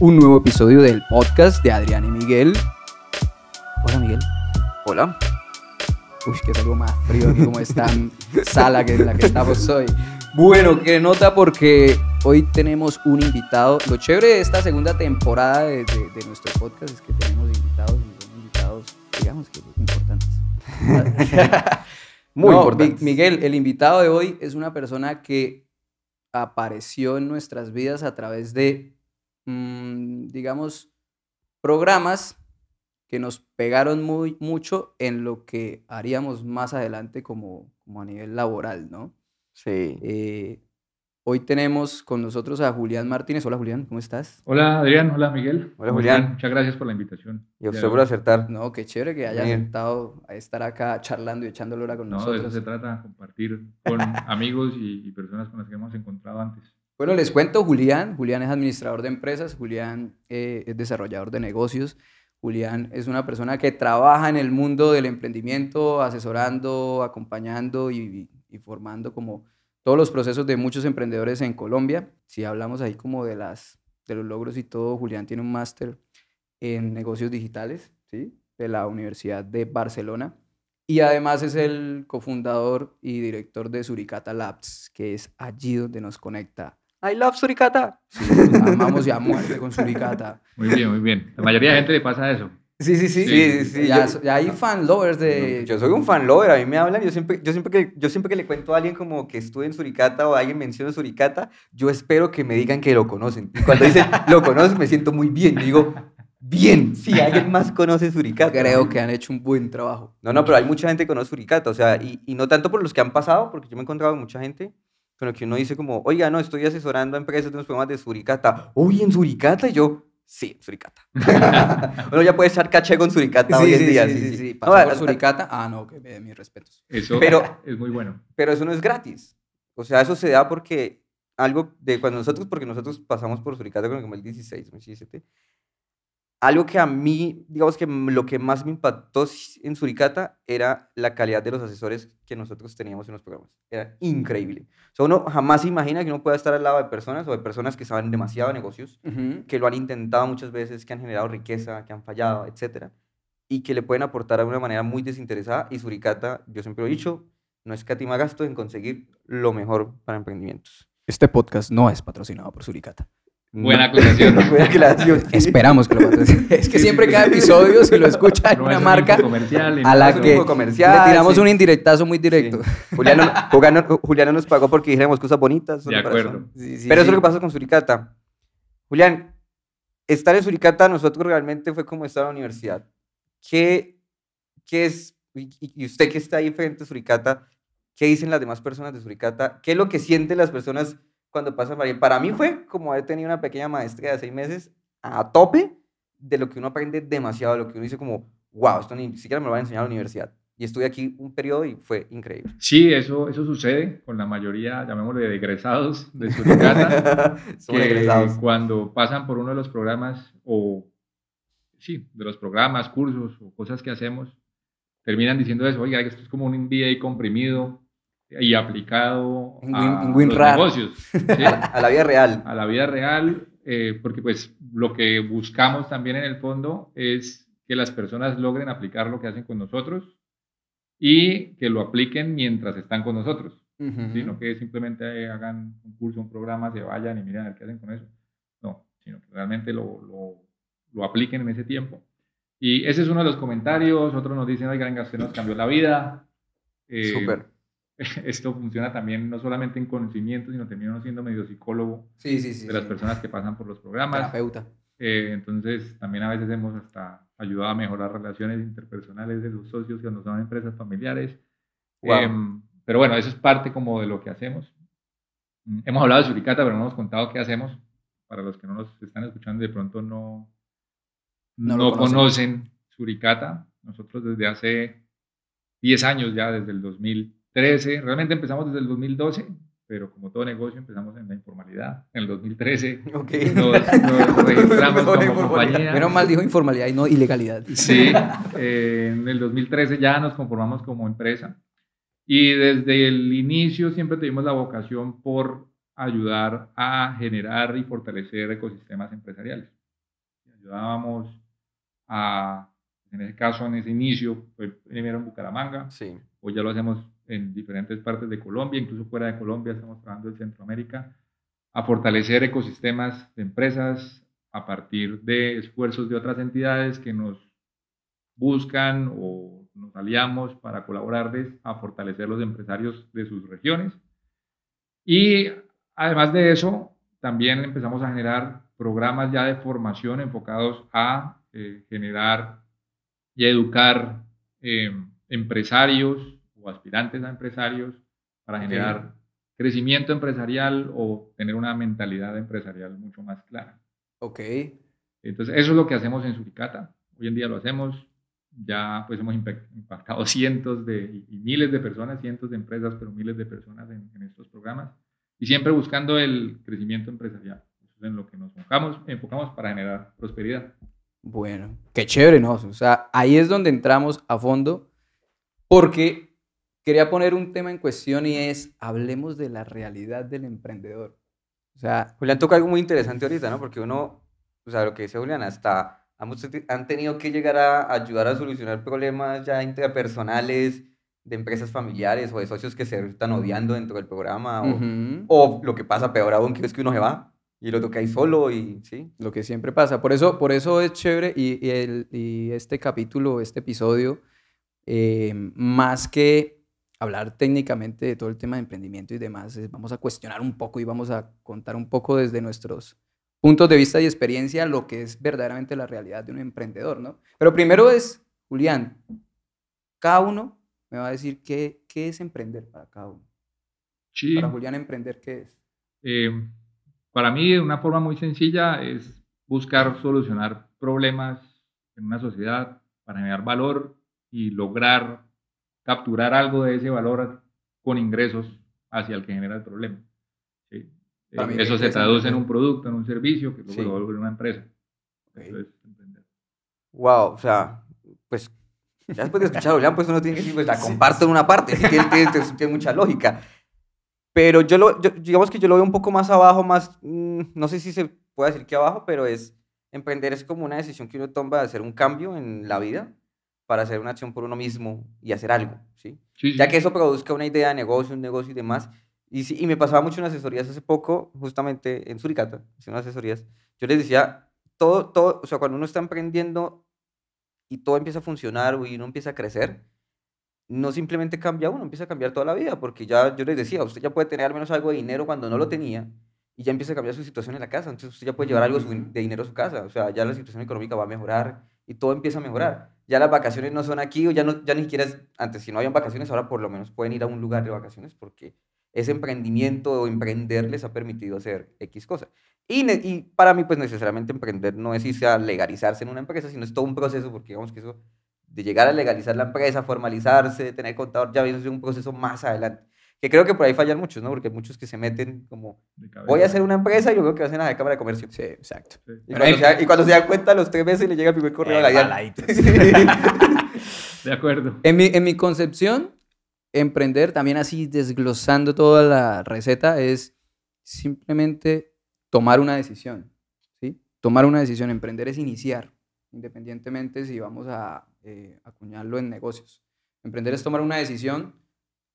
un nuevo episodio del podcast de Adrián y Miguel. Hola Miguel. Hola. Uy, que es algo más frío aquí como esta sala que en la que estamos hoy. Bueno, qué nota porque hoy tenemos un invitado. Lo chévere de esta segunda temporada de, de- de nuestro podcast es que tenemos invitados y son invitados, digamos que importantes. Muy No, importante. Mi- Miguel, el invitado de hoy es una persona que apareció en nuestras vidas a través de, mm, digamos, programas que nos pegaron muy mucho en lo que haríamos más adelante como, como a nivel laboral, ¿no? Sí. Eh, hoy tenemos con nosotros a Julián Martínez. Hola Julián, ¿cómo estás? Hola Adrián, hola Miguel. Hola, ¿Cómo Julián. Muchas gracias por la invitación. Y a usted por acertar. No, qué chévere que hayas Bien. aceptado a estar acá charlando y echando hora con No, de eso nosotros. se trata, compartir con amigos y, y personas con las que hemos encontrado antes. Bueno, les cuento, Julián. Julián es administrador de empresas, Julián eh, es desarrollador de negocios. Julián es una persona que trabaja en el mundo del emprendimiento, asesorando, acompañando y, y formando como todos los procesos de muchos emprendedores en Colombia. Si hablamos ahí como de, las, de los logros y todo, Julián tiene un máster en negocios digitales, ¿sí? De la Universidad de Barcelona. Y además es el cofundador y director de Suricata Labs, que es allí donde nos conecta I love Suricata. Sí, amamos ya a muerte con Suricata. Muy bien, muy bien. La mayoría de gente le pasa eso. Sí, sí, sí. Sí, sí, sí, Ya, yo- ya hay fan lovers de... Yo soy un fan lover, a mí me hablan, yo siempre, yo siempre que, yo siempre que le cuento a alguien como que estuve en Suricata o alguien menciona Suricata, yo espero que me digan que lo conocen. Y cuando dicen lo conocen, me siento muy bien. Yo digo, bien, si alguien más conoce Suricata. Creo que han hecho un buen trabajo. No, no, pero hay mucha gente que conoce Suricata, o sea, y, y no tanto por los que han pasado, porque yo me he encontrado con mucha gente, con lo que uno dice como, oiga, no, estoy asesorando a empresas de unos programas de Suricata. Uy, ¿en Suricata? Y yo, sí, en Suricata. uno ya puede echar caché con Suricata hoy en día. sí, sí, sí. No, Pasó a- por Suricata. Ah, no, que me den mis respetos. Eso Pero- es muy bueno. Pero eso no es gratis. O sea, eso se da porque algo de cuando nosotros, porque nosotros pasamos por Suricata con el 2016, 2017, algo que a mí, digamos que lo que más me impactó en Suricata era la calidad de los asesores que nosotros teníamos en los programas. Era increíble. O sea, uno jamás se imagina que uno pueda estar al lado de personas o de personas que saben demasiado de negocios, que lo han intentado muchas veces, que han generado riqueza, que han fallado, etcétera, y que le pueden aportar de una manera muy desinteresada. Y Suricata, yo siempre lo he dicho, no escatima gasto en conseguir lo mejor para emprendimientos. Este podcast no es patrocinado por Suricata. Buena No. aclaración. Buena aclaración. sí. Esperamos que lo patrocine. Es que Sí, siempre sí, cada sí. episodio, si lo escucha en No una marca, comercial, a la que comercial, le tiramos sí. un indirectazo muy directo. Sí. Juliano, Juliano, Juliano nos pagó porque dijéramos cosas bonitas. De acuerdo. Sí, sí, Pero eso es lo que pasa con Suricata. Julián, estar en Suricata nosotros realmente fue como estar en la universidad. ¿Qué, qué es, y, y usted que está ahí frente a Suricata, qué dicen las demás personas de Suricata? ¿Qué es lo que sienten las personas cuando por ahí? Para mí fue como haber tenido una pequeña maestría de seis meses a tope de lo que uno aprende demasiado, de lo que uno dice como, wow, esto ni siquiera me lo van a enseñar en la universidad. Y estuve aquí un periodo y fue increíble. Sí, eso, eso sucede con la mayoría, llamémosle, de egresados de Suricata. Que egresados. cuando pasan por uno de los programas o sí, de los programas, cursos o cosas que hacemos, terminan diciendo eso, oiga, esto es como un MBA comprimido y aplicado a los rar. negocios, ¿sí? A la vida real. a la vida real, eh, porque pues lo que buscamos también en el fondo es que las personas logren aplicar lo que hacen con nosotros y que lo apliquen mientras están con nosotros Ujú. sino que simplemente hagan un curso, un programa, se vayan y miren a ver qué hacen con eso. No, sino que realmente lo, lo, lo apliquen en ese tiempo. Y ese es uno de los comentarios. Otros nos dicen, oigan, usted nos cambió la vida. Eh, Súper. Esto funciona también no solamente en conocimiento, sino también uno siendo medio psicólogo Sí, sí, sí. de las personas que pasan por los programas. Terapeuta. Eh, entonces, también a veces hemos hasta ayudado a mejorar relaciones interpersonales de los socios cuando son empresas familiares. Wow. Em, pero bueno, eso es parte como de lo que hacemos. Mm, Hemos hablado de Suricata, pero no hemos contado qué hacemos. Para los que no nos están escuchando, de pronto no, No no, conocen. Suricata. Nosotros desde hace 10 años ya, desde el 2013, realmente empezamos desde el 2012, pero como todo negocio empezamos en la informalidad. En el 2013 Ok. nos, nos registramos como compañía. Menos mal dijo informalidad y no ilegalidad. Sí, eh, en el 2013 ya nos conformamos como empresa y desde el inicio siempre tuvimos la vocación por ayudar a generar y fortalecer ecosistemas empresariales. ayudábamos a, en ese caso, en ese inicio, fue primero en Bucaramanga, Sí. hoy ya lo hacemos en diferentes partes de Colombia, incluso fuera de Colombia, estamos trabajando en Centroamérica, a fortalecer ecosistemas de empresas a partir de esfuerzos de otras entidades que nos buscan o nos aliamos para colaborarles a fortalecer los empresarios de sus regiones. Y además de eso, también empezamos a generar programas ya de formación enfocados a eh, generar y educar eh, empresarios o aspirantes a empresarios para generar crecimiento empresarial o tener una mentalidad empresarial mucho más clara. Ok. Entonces, eso es lo que hacemos en Suricata. Hoy en día lo hacemos. Ya pues hemos impactado cientos de, y miles de personas, cientos de empresas, pero miles de personas en, en estos programas. Y siempre buscando el crecimiento empresarial. Eso es en lo que nos enfocamos, enfocamos para generar prosperidad. Bueno, qué chévere, ¿no? O sea, ahí es donde entramos a fondo porque quería poner un tema en cuestión y es, hablemos de la realidad del emprendedor. O sea, Julián toca algo muy interesante ahorita, ¿no? Porque uno, o sea, lo que dice Julián, hasta han tenido que llegar a ayudar a solucionar problemas ya interpersonales de empresas familiares o de socios que se están odiando dentro del programa o, ujú, o lo que pasa peor aún, que es que uno se va y lo toca ahí solo y sí. lo que siempre pasa. Por eso, por eso es chévere y, y el- y este capítulo, este episodio, eh, más que hablar técnicamente de todo el tema de emprendimiento y demás, es- vamos a cuestionar un poco y vamos a contar un poco desde nuestros puntos de vista y experiencia lo que es verdaderamente la realidad de un emprendedor, ¿no? Pero primero es, Julián, cada uno me va a decir qué, qué es emprender para cada uno. Sí. Para Julián, emprender, ¿qué es? Eh, para mí, de una forma muy sencilla, es buscar solucionar problemas en una sociedad para generar valor y lograr capturar algo de ese valor con ingresos hacia el que genera el problema. ¿sí? Eh, eso se traduce en un producto, en un servicio, que luego Sí. lo vuelve en una empresa. Ok. Eso es emprender. Wow, o sea, pues ya después de escuchar a Julián, pues uno tiene que decir, pues la comparto en una parte, sí, tiene, tiene- mucha lógica. Pero yo lo, yo- digamos que yo lo veo un poco más abajo, más, mm, no sé si se puede decir que abajo, pero es, emprender es como una decisión que uno toma de hacer un cambio en la vida para hacer una acción por uno mismo y hacer algo, ¿sí? Sí, sí. ya que eso produzca una idea de negocio, un negocio y demás. Y, sí, y me pasaba mucho en asesorías hace poco, justamente en Suricata, haciendo asesorías. Yo les decía, todo, todo, o sea, cuando uno está emprendiendo y todo empieza a funcionar y uno empieza a crecer, no simplemente cambia uno, empieza a cambiar toda la vida, porque ya yo les decía, usted ya puede tener al menos algo de dinero cuando no lo tenía y ya empieza a cambiar su situación en la casa, entonces usted ya puede llevar algo de dinero a su casa, o sea, ya la situación económica va a mejorar y todo empieza a mejorar. Ya las vacaciones no son aquí o ya, no, ya ni siquiera es, antes si no habían vacaciones, ahora por lo menos pueden ir a un lugar de vacaciones porque ese emprendimiento o emprender les ha permitido hacer X cosas. Y, y para mí, pues necesariamente emprender no es irse a legalizarse en una empresa, sino es todo un proceso, porque digamos que eso de llegar a legalizar la empresa, formalizarse, tener contador, ya es un proceso más adelante. Que creo que por ahí fallan muchos, ¿no? Porque hay muchos que se meten como, voy a hacer una empresa y yo creo que hacen a la Cámara de Comercio. Sí, exacto. Sí. Y cuando, se, da- y cuando se dan cuenta, a los tres meses le llega el primer correo a la. De acuerdo. En mi, en mi concepción, emprender, también así desglosando toda la receta, es simplemente tomar una decisión. ¿sí? Tomar una decisión, emprender es iniciar, independientemente si vamos a eh, acuñarlo en negocios. Emprender es tomar una decisión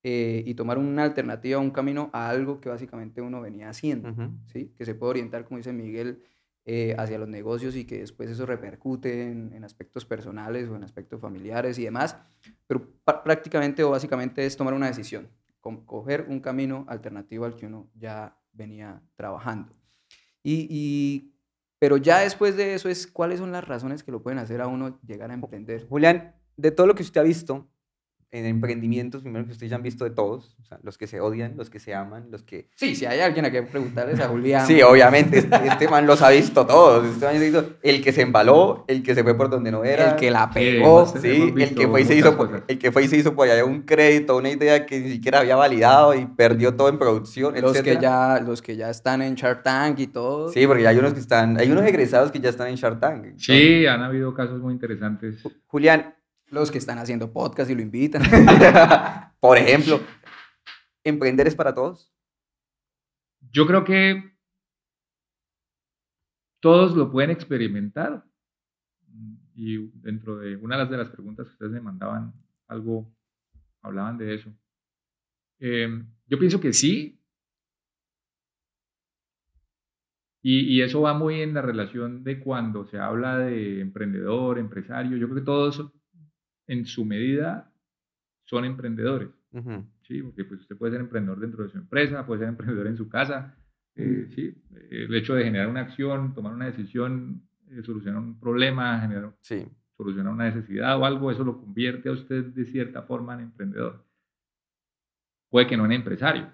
eh, y tomar una alternativa, un camino a algo que básicamente uno venía haciendo. ¿sí? que se puede orientar, como dice Miguel, eh, hacia los negocios y que después eso repercute en, en aspectos personales o en aspectos familiares y demás, pero prácticamente o básicamente es tomar una decisión, com- coger un camino alternativo al que uno ya venía trabajando. Y, y- pero ya después de eso es cuáles son las razones que lo pueden hacer a uno llegar a emprender. Julián, de todo lo que usted ha visto en emprendimientos, primero que ustedes ya han visto de todos, o sea, los que se odian, los que se aman, los que... Sí, si hay alguien a quien preguntarles a Julián. Sí, obviamente, este, este man los ha visto todos. Este man ha visto el que se embaló, el que se fue por donde no era. el que la pegó. Sí, el que fue y se hizo, por- el que fue y se hizo por allá un crédito, una idea que ni siquiera había validado y perdió todo en producción, Los que, ya, los que ya están en Shark Tank y todo. Sí, porque hay unos que están, hay unos egresados que ya están en Shark Tank. Sí, han habido casos muy interesantes. Julián, Los que están haciendo podcast y lo invitan. por ejemplo, ¿emprender es para todos? Yo creo que todos lo pueden experimentar, y dentro de una de las preguntas que ustedes me mandaban, algo, hablaban de eso. Em, yo pienso que sí. Y, eso va muy en la relación de cuando se habla de emprendedor, empresario. Yo creo que todos en su medida son emprendedores. ¿sí? Porque pues, usted puede ser emprendedor dentro de su empresa, puede ser emprendedor en su casa. Eh, ¿sí? El hecho de generar una acción, tomar una decisión, eh, solucionar un problema, generar, sí. solucionar una necesidad o algo, eso lo convierte a usted de cierta forma en emprendedor. Puede que no en empresario.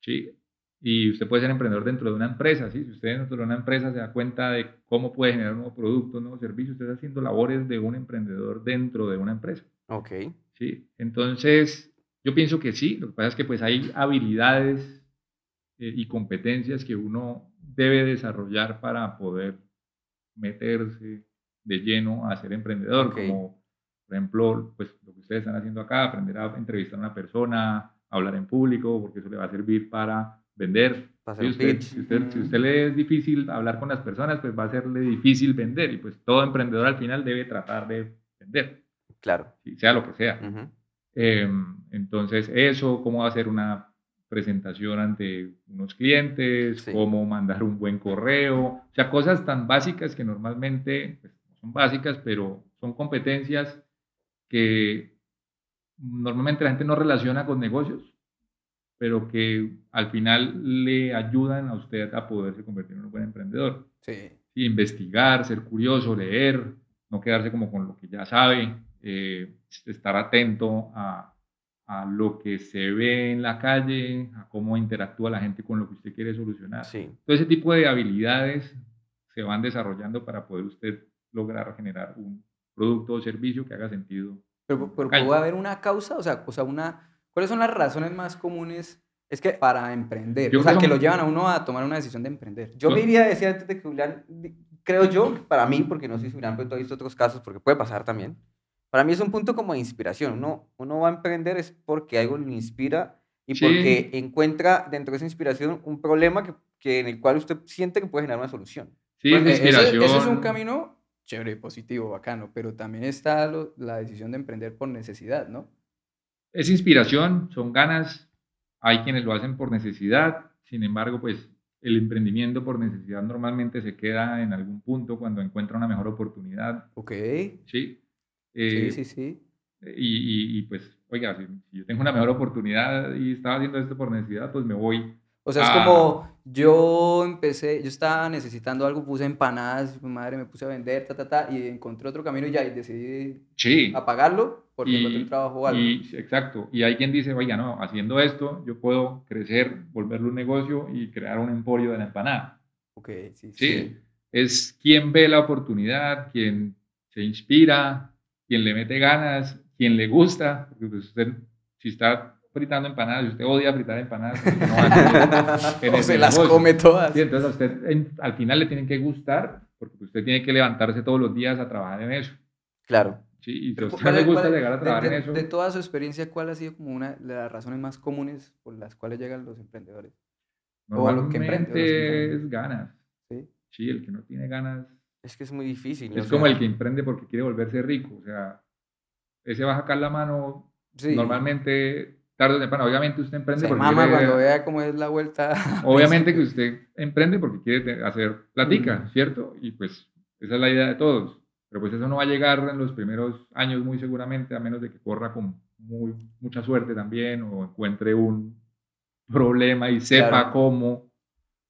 ¿sí? Y usted puede ser emprendedor dentro de una empresa, ¿sí? Si usted dentro de una empresa se da cuenta de cómo puede generar un nuevo producto, un nuevo servicio, usted está haciendo labores de un emprendedor dentro de una empresa. Ok. ¿Sí? Entonces, yo pienso que sí. Lo que pasa es que pues hay habilidades eh, y competencias que uno debe desarrollar para poder meterse de lleno a ser emprendedor, como por ejemplo, pues lo que ustedes están haciendo acá, aprender a entrevistar a una persona, hablar en público, porque eso le va a servir para vender. Si usted, si, usted, si usted le es difícil hablar con las personas, pues va a serle difícil vender y pues todo emprendedor al final debe tratar de vender. Claro. sea lo que sea. Em, entonces, eso, cómo hacer una presentación ante unos clientes, cómo mandar un buen correo, o sea, cosas tan básicas que normalmente pues, son básicas, pero son competencias que normalmente la gente no relaciona con negocios pero que al final le ayudan a usted a poderse convertir en un buen emprendedor. Sí. investigar, ser curioso, leer, no quedarse como con lo que ya sabe, eh, estar atento a, a, lo que se ve en la calle, a cómo interactúa la gente con lo que usted quiere solucionar. Sí. Todo ese tipo de habilidades se van desarrollando para poder usted lograr generar un producto o servicio que haga sentido. Pero, pero ¿puede haber una causa? O sea, o sea una ¿Cuáles son las razones más comunes es que para emprender? o sea, que lo llevan a uno a tomar una decisión de emprender. Yo me iría a decir antes de que Julián, creo yo, para mí, porque no si Julián, pero he visto otros casos, porque puede pasar también. Para mí es un punto como de inspiración. Uno, uno va a emprender es porque algo lo inspira y porque encuentra dentro de esa inspiración un problema que, que, en el cual usted siente que puede generar una solución. Sí, es inspiración. Ese, es un camino chévere, positivo, bacano, pero también está la decisión de emprender por necesidad, ¿no? Es inspiración, son ganas, hay quienes lo hacen por necesidad, sin embargo, pues el emprendimiento por necesidad normalmente se queda en algún punto cuando encuentra una mejor oportunidad. Ok. Sí. sí, sí, sí. Y, y, pues, oiga, si, yo tengo una mejor oportunidad y estaba haciendo esto por necesidad, pues me voy o sea, es como yo empecé, yo estaba necesitando algo, puse empanadas, mi madre me puse a vender, ta, ta, ta, y encontré otro camino y ya, y decidí apagarlo porque encontré un trabajo o algo. Y, exacto, y hay quien dice, oiga, no, haciendo esto yo puedo crecer, volverlo un negocio y crear un emporio de la empanada. Ok, sí, sí. Sí, es quien ve la oportunidad, quien se inspira, quien le mete ganas, quien le gusta, porque pues usted, si está fritando empanadas y usted odia fritar empanadas, no se las come todas. entonces a usted al final le tienen que gustar porque usted tiene que levantarse todos los días a trabajar en eso. Claro. Sí, y si a usted le gusta llegar a trabajar en eso. De toda su experiencia, ¿cuál ha sido como una de las razones más comunes por las cuales llegan los emprendedores? O lo que es ganas. ¿Sí? sí, el que no tiene ganas. Es que es muy difícil. Es como el que emprende porque quiere volverse rico. O sea, ese va a sacar la mano. Normalmente tarde o temprano. Obviamente usted emprende porque mama cuando vea cómo es la vuelta. Obviamente que usted emprende porque quiere hacer platica, ¿cierto? Y pues esa es la idea de todos. Pero pues eso no va a llegar en los primeros años muy seguramente, a menos de que corra con muy, mucha suerte también o encuentre un problema y sepa cómo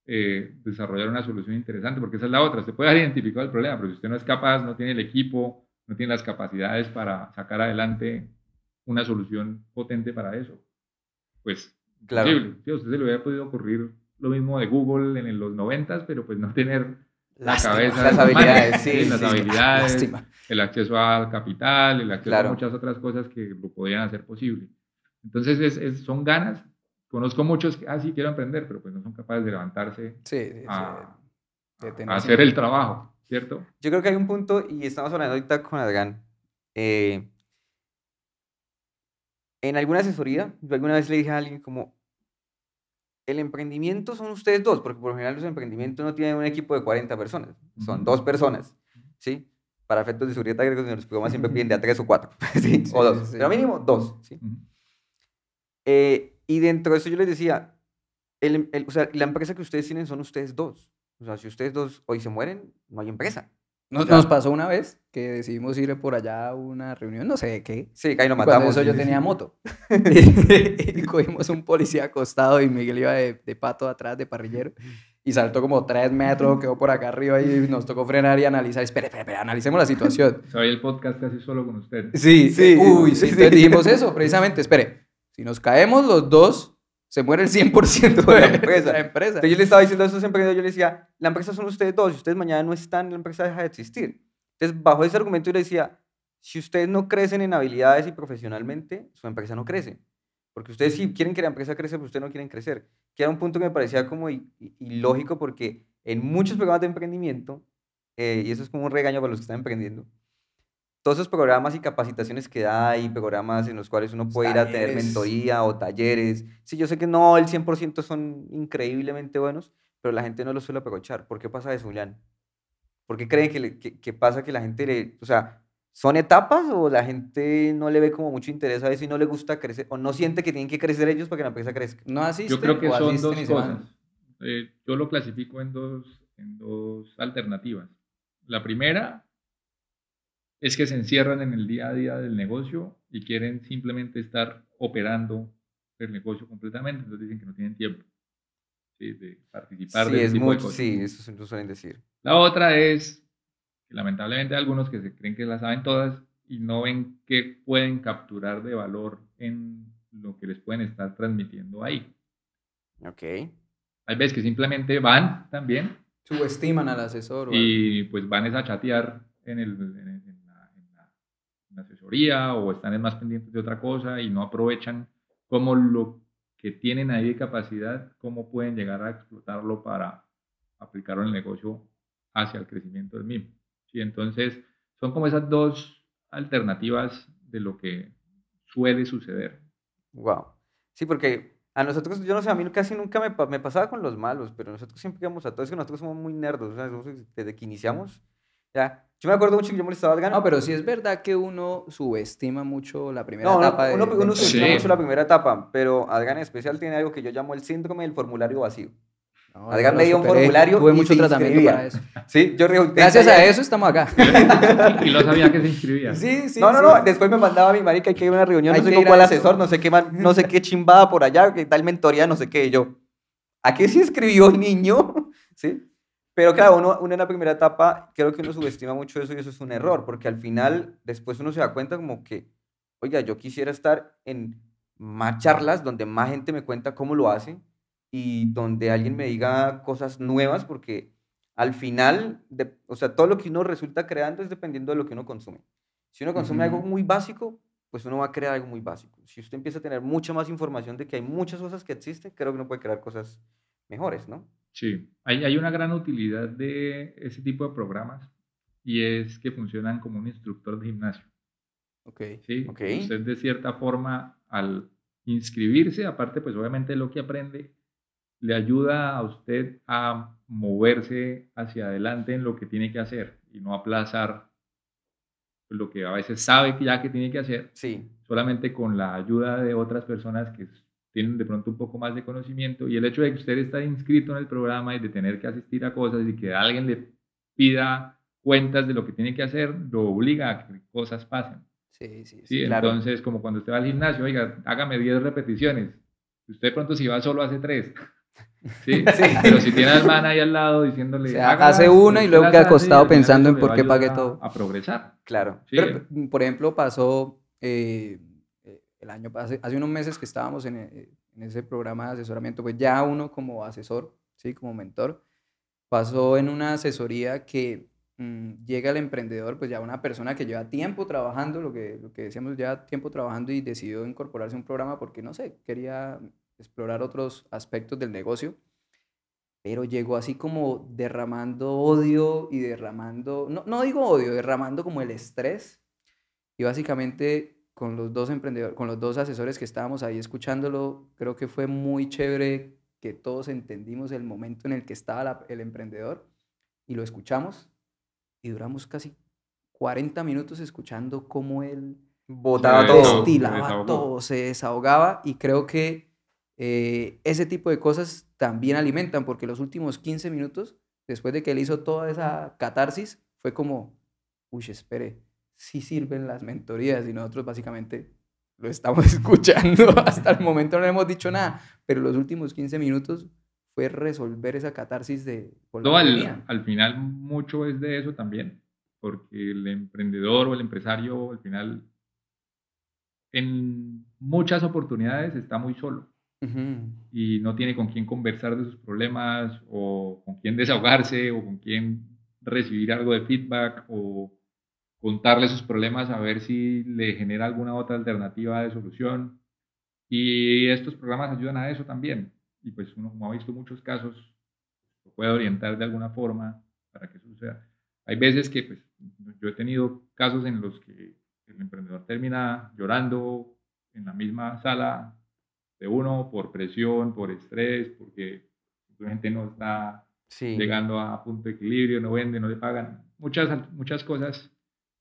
eh, desarrollar una solución interesante, porque esa es la otra. Usted puede haber identificado el problema, pero si usted no es capaz, no tiene el equipo, no tiene las capacidades para sacar adelante una solución potente para eso. Pues, claro. Si a usted se le hubiera podido ocurrir lo mismo de Google en los noventas, pero pues no tener la cabeza. Las habilidades, sí, Las habilidades, el acceso al capital, el acceso a muchas otras cosas que lo podían hacer posible. Entonces, es, son ganas. Conozco muchos que, ah, sí, quiero emprender, pero pues no son capaces de levantarse a, hacer el trabajo, ¿cierto? Yo creo que hay un punto, y estamos hablando ahorita con Adrián, eh, en alguna asesoría, yo alguna vez le dije a alguien como, el emprendimiento son ustedes dos, porque por lo general los emprendimientos no tienen un equipo de 40 personas, son dos personas, ¿sí? para efectos de seguridad agrícola, los programas siempre piden de a tres o cuatro, ¿sí? Sí, o dos, sí, pero mínimo dos, ¿sí? Ujú. Eh, y dentro de eso yo les decía, el- el- o sea, la empresa que ustedes tienen son ustedes dos. O sea, si ustedes dos hoy se mueren, no hay empresa. Nos, nos pasó una vez que decidimos ir por allá a una reunión, no sé de qué. Sí, que ahí lo y cuando matamos. eso yo tenía moto. y cogimos un policía acostado y Miguel iba de, de pato atrás, de parrillero. Y saltó como tres metros, quedó por acá arriba y nos tocó frenar y analizar. Espera, espera, espera, analicemos la situación. Soy el podcast casi solo con usted. Sí, Sí, sí. Uy, sí. sí. Entonces dijimos eso, precisamente. Espere, si nos caemos los dos, se muere el 100% de la la empresa. empresa. Entonces yo le estaba diciendo a esos emprendedores, yo les decía, la empresa son ustedes dos, si ustedes mañana no están, la empresa deja de existir. Entonces, bajo ese argumento yo le decía, si ustedes no crecen en habilidades y profesionalmente, su empresa no crece. Porque ustedes sí quieren que la empresa crezca, pero ustedes no quieren crecer. Que era un punto que me parecía como ilógico porque en muchos programas de emprendimiento, eh, y eso es como un regaño para los que están emprendiendo, todos esos programas y capacitaciones que da y programas en los cuales uno puede ir a tener Talleres. mentoría o talleres. Sí, yo sé que no el 100% son increíblemente buenos, pero la gente no los suele aprovechar. ¿Por qué pasa eso, Julián? ¿Por qué creen que, le- que, que pasa que la gente le... O sea, ¿son etapas o la gente no le ve como mucho interés a eso y no le gusta crecer o no siente que tienen que crecer ellos para que la empresa crezca? No asisten Yo creo que son dos cosas. Eh, yo lo clasifico en dos, en dos alternativas. La primera es que se encierran en el día a día del negocio y quieren simplemente estar operando el negocio completamente, entonces dicen que no tienen tiempo ¿sí? de participar Sí, de es tipo de mucho, cosas. sí, eso se- lo suelen decir. La otra es que lamentablemente hay algunos que se creen que las saben todas y no ven qué pueden capturar de valor en lo que les pueden estar transmitiendo ahí. Ok. Hay veces que simplemente van también Subestiman al asesor. y pues van es a chatear en, el, en, el- en la, en la- o están es más pendientes de otra cosa y no aprovechan como lo que tienen ahí de capacidad, cómo pueden llegar a explotarlo para aplicarlo en el negocio hacia el crecimiento del mismo. ¿sí? Entonces, son como esas dos alternativas de lo que suele suceder. Wow. Sí, porque a nosotros, yo no sé, a mí casi nunca me, me pasaba con los malos, pero nosotros siempre íbamos a todos, que nosotros somos muy nerdos, desde que iniciamos, ya. Yo me acuerdo mucho que yo molestaba a Adgan. No, pero sí es verdad que uno subestima mucho la primera No, etapa de, uno, de uno subestima Sí. mucho la primera etapa, pero Adgan en especial tiene algo que yo llamo el síndrome del formulario vacío. No, Adgan me dio un formulario Tuve y mucho se tratamiento inscribía. para eso. Sí, yo Gracias a eso estamos acá. Y lo sabía que se inscribía. Sí, sí. no, no, sí. no, después me mandaba mi marica, hay que ir a una reunión, Hay no sé con a cuál asesor, no sé qué, man- no sé qué chimbada por allá, que tal mentoría, no sé qué, y yo, ¿a qué se inscribió el niño? ¿Sí? Pero claro, uno, uno en la primera etapa, creo que uno subestima mucho eso y eso es un error, porque al final, después uno se da cuenta como que, oiga, yo quisiera estar en más charlas donde más gente me cuenta cómo lo hace y donde alguien me diga cosas nuevas, porque al final, de- o sea, todo lo que uno resulta creando es dependiendo de lo que uno consume. Si uno consume algo muy básico, pues uno va a crear algo muy básico. Si usted empieza a tener mucha más información de que hay muchas cosas que existen, creo que uno puede crear cosas mejores, ¿no? Sí, hay, hay una gran utilidad de ese tipo de programas y es que funcionan como un instructor de gimnasio. Ok. ¿sí? Ok. Usted de cierta forma al inscribirse, aparte pues obviamente lo que aprende, le ayuda a usted a moverse hacia adelante en lo que tiene que hacer y no aplazar lo que a veces sabe que ya que tiene que hacer, Sí, solamente con la ayuda de otras personas que tienen de pronto un poco más de conocimiento y el hecho de que usted está inscrito en el programa y de tener que asistir a cosas y que alguien le pida cuentas de lo que tiene que hacer, lo obliga a que cosas pasen. Sí, sí, sí. Sí, claro. entonces como cuando usted va al gimnasio, oiga, hágame 10 repeticiones. Usted de pronto si va solo hace 3. ¿Sí? Pero si tiene al man ahí al lado diciéndole... O sea, "Hágalas", hace una y luego queda acostado pensando en por qué pagué todo. A progresar. claro. Sí. Pero, por ejemplo, pasó eh, el año hace, hace unos meses que estábamos en, eh, en ese programa de asesoramiento, pues ya uno como asesor, sí, como mentor, pasó en una asesoría que mm, llega el emprendedor, pues ya una persona que lleva tiempo trabajando, lo que, lo que decíamos, ya tiempo trabajando y decidió incorporarse a un programa porque, no sé, quería explorar otros aspectos del negocio pero llegó así como derramando odio y derramando, no, no digo odio, derramando como el estrés. Y básicamente con los dos emprendedores, con los dos asesores que estábamos ahí escuchándolo, creo que fue muy chévere que todos entendimos el momento en el que estaba la- el emprendedor y lo escuchamos y duramos casi 40 minutos escuchando cómo él Botaba todo. se destilaba todo, se desahogaba y creo que eh, ese tipo de cosas también alimentan porque los últimos 15 minutos, después de que él hizo toda esa catarsis, fue como, uy, espere, sí sirven las mentorías y nosotros básicamente lo estamos escuchando. Hasta el momento no le hemos dicho nada, pero los últimos 15 minutos fue resolver esa catarsis de... No, al, al final mucho es de eso también, porque el emprendedor o el empresario al final en muchas oportunidades está muy solo. Y no tiene con quién conversar de sus problemas o con quién desahogarse o con quién recibir algo de feedback o contarle sus problemas a ver si le genera alguna otra alternativa de solución. Y estos programas ayudan a eso también. Y pues uno, como ha visto muchos casos, lo puede orientar de alguna forma para que eso suceda. Hay veces que pues, yo he tenido casos en los que el emprendedor termina llorando en la misma sala de uno por presión, por estrés, porque simplemente no está Sí. llegando a punto de equilibrio, no vende, no le pagan. Muchas, muchas cosas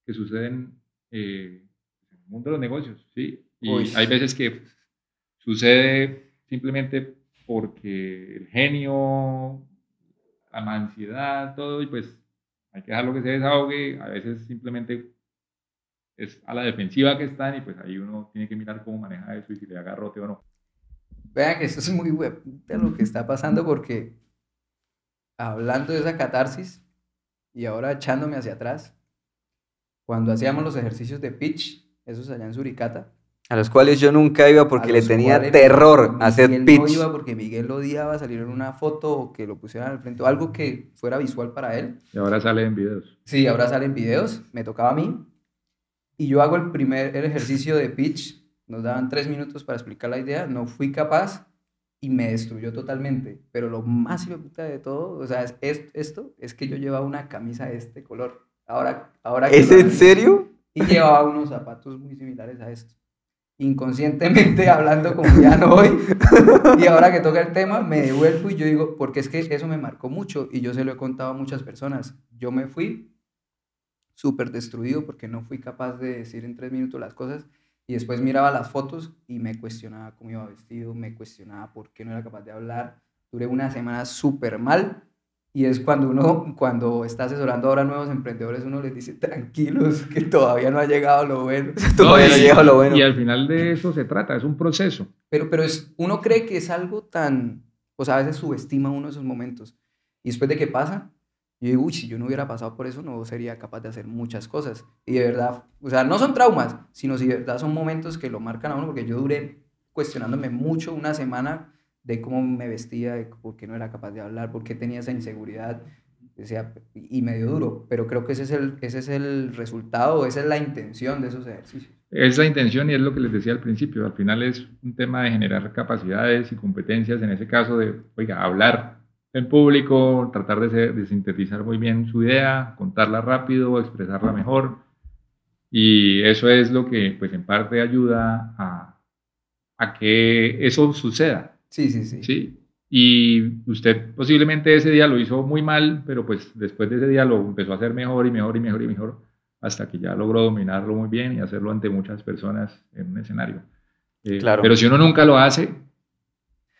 que suceden eh, en el mundo de los negocios, ¿sí? Y Uy. hay veces que sucede simplemente porque el genio, la ansiedad, todo, y pues hay que dejarlo que se desahogue. A veces simplemente es a la defensiva que están y pues ahí uno tiene que mirar cómo maneja eso y si le da garrote o no. Vean que esto es muy web de lo que está pasando porque hablando de esa catarsis y ahora echándome hacia atrás, cuando hacíamos los ejercicios de pitch, esos allá en Suricata, A los cuales yo nunca iba a porque le tenía cuales terror hacer Miguel pitch. No iba porque Miguel lo odiaba salir en una foto o que lo pusieran al frente, o algo que fuera visual para él. Y ahora sale en videos. Sí, ahora salen videos, me tocaba a mí. Y yo hago el primer el ejercicio de pitch, nos daban tres minutos para explicar la idea, no fui capaz y me destruyó totalmente. Pero lo más puta de todo, o sea, es, es- esto es que yo llevaba una camisa de este color. Ahora, ahora que ¿Es en serio? Y llevaba unos zapatos muy similares a estos. Inconscientemente hablando como ya no hoy, y ahora que toca el tema, me devuelvo y yo digo, porque es que eso me marcó mucho y yo se lo he contado a muchas personas. Yo me fui súper destruido porque no fui capaz de decir en tres minutos las cosas y después miraba las fotos y me cuestionaba cómo iba vestido, me cuestionaba por qué no era capaz de hablar. Duré una semana súper mal y es cuando uno, cuando está asesorando ahora a nuevos emprendedores, uno les dice, tranquilos, que todavía no ha llegado lo bueno. Todavía no y- llega lo bueno. Y al final de eso se trata, es un proceso. Pero, pero es, uno cree que es algo tan, o sea, a veces subestima uno esos momentos. Y después de que pasa, yo digo, uy, si yo no hubiera pasado por eso, no sería capaz de hacer muchas cosas. Y de verdad, o sea, no son traumas, sino si de verdad son momentos que lo marcan a uno, porque yo duré cuestionándome mucho una semana de cómo me vestía, de por qué no era capaz de hablar, por qué tenía esa inseguridad. Y medio duro, pero creo que ese es el, ese es el resultado, esa es la intención de esos ejercicios. Es la intención y es lo que les decía al principio. Al final es un tema de generar capacidades y competencias, en ese caso de, oiga, hablar en público, tratar de, ser- sintetizar muy bien su idea, contarla rápido, expresarla mejor. Y eso es lo que, pues, en parte ayuda a, a que eso suceda. Sí, sí, sí. Sí. Y usted posiblemente ese día lo hizo muy mal, pero pues después de ese día lo empezó a hacer mejor y mejor y mejor y mejor, hasta que ya logró dominarlo muy bien y hacerlo ante muchas personas en un escenario. Eh, Claro. Pero si uno nunca lo hace,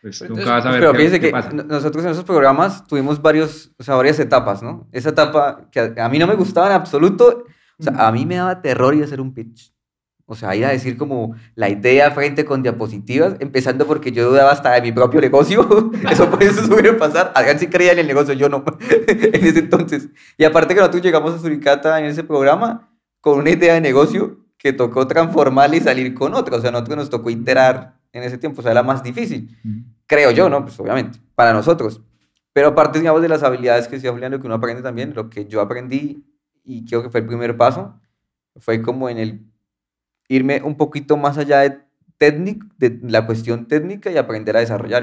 pues Pero nunca entonces- va a saber Pero qué, que pasa. nosotros en esos programas tuvimos varios, o sea, varias etapas, ¿no? Esa etapa que a, a mí no me gustaba en absoluto, o sea, a mí me daba terror ir a hacer un pitch. O sea, ir a decir como la idea frente con diapositivas, empezando porque yo dudaba hasta de mi propio negocio. Eso por eso suele pasar. Adrián sí creía en el negocio, yo no, en ese entonces. Y aparte que nosotros llegamos a Suricata en ese programa con una idea de negocio que tocó transformarla y salir con otra. O sea, a nosotros nos tocó iterar en ese tiempo, o sea, era más difícil creo yo, ¿no? Pues obviamente, para nosotros. Pero aparte, digamos, de las habilidades que decía Julián, lo que uno aprende también, lo que yo aprendí, y creo que fue el primer paso, fue como en el irme un poquito más allá de, técnic, de la cuestión técnica y aprender a desarrollar.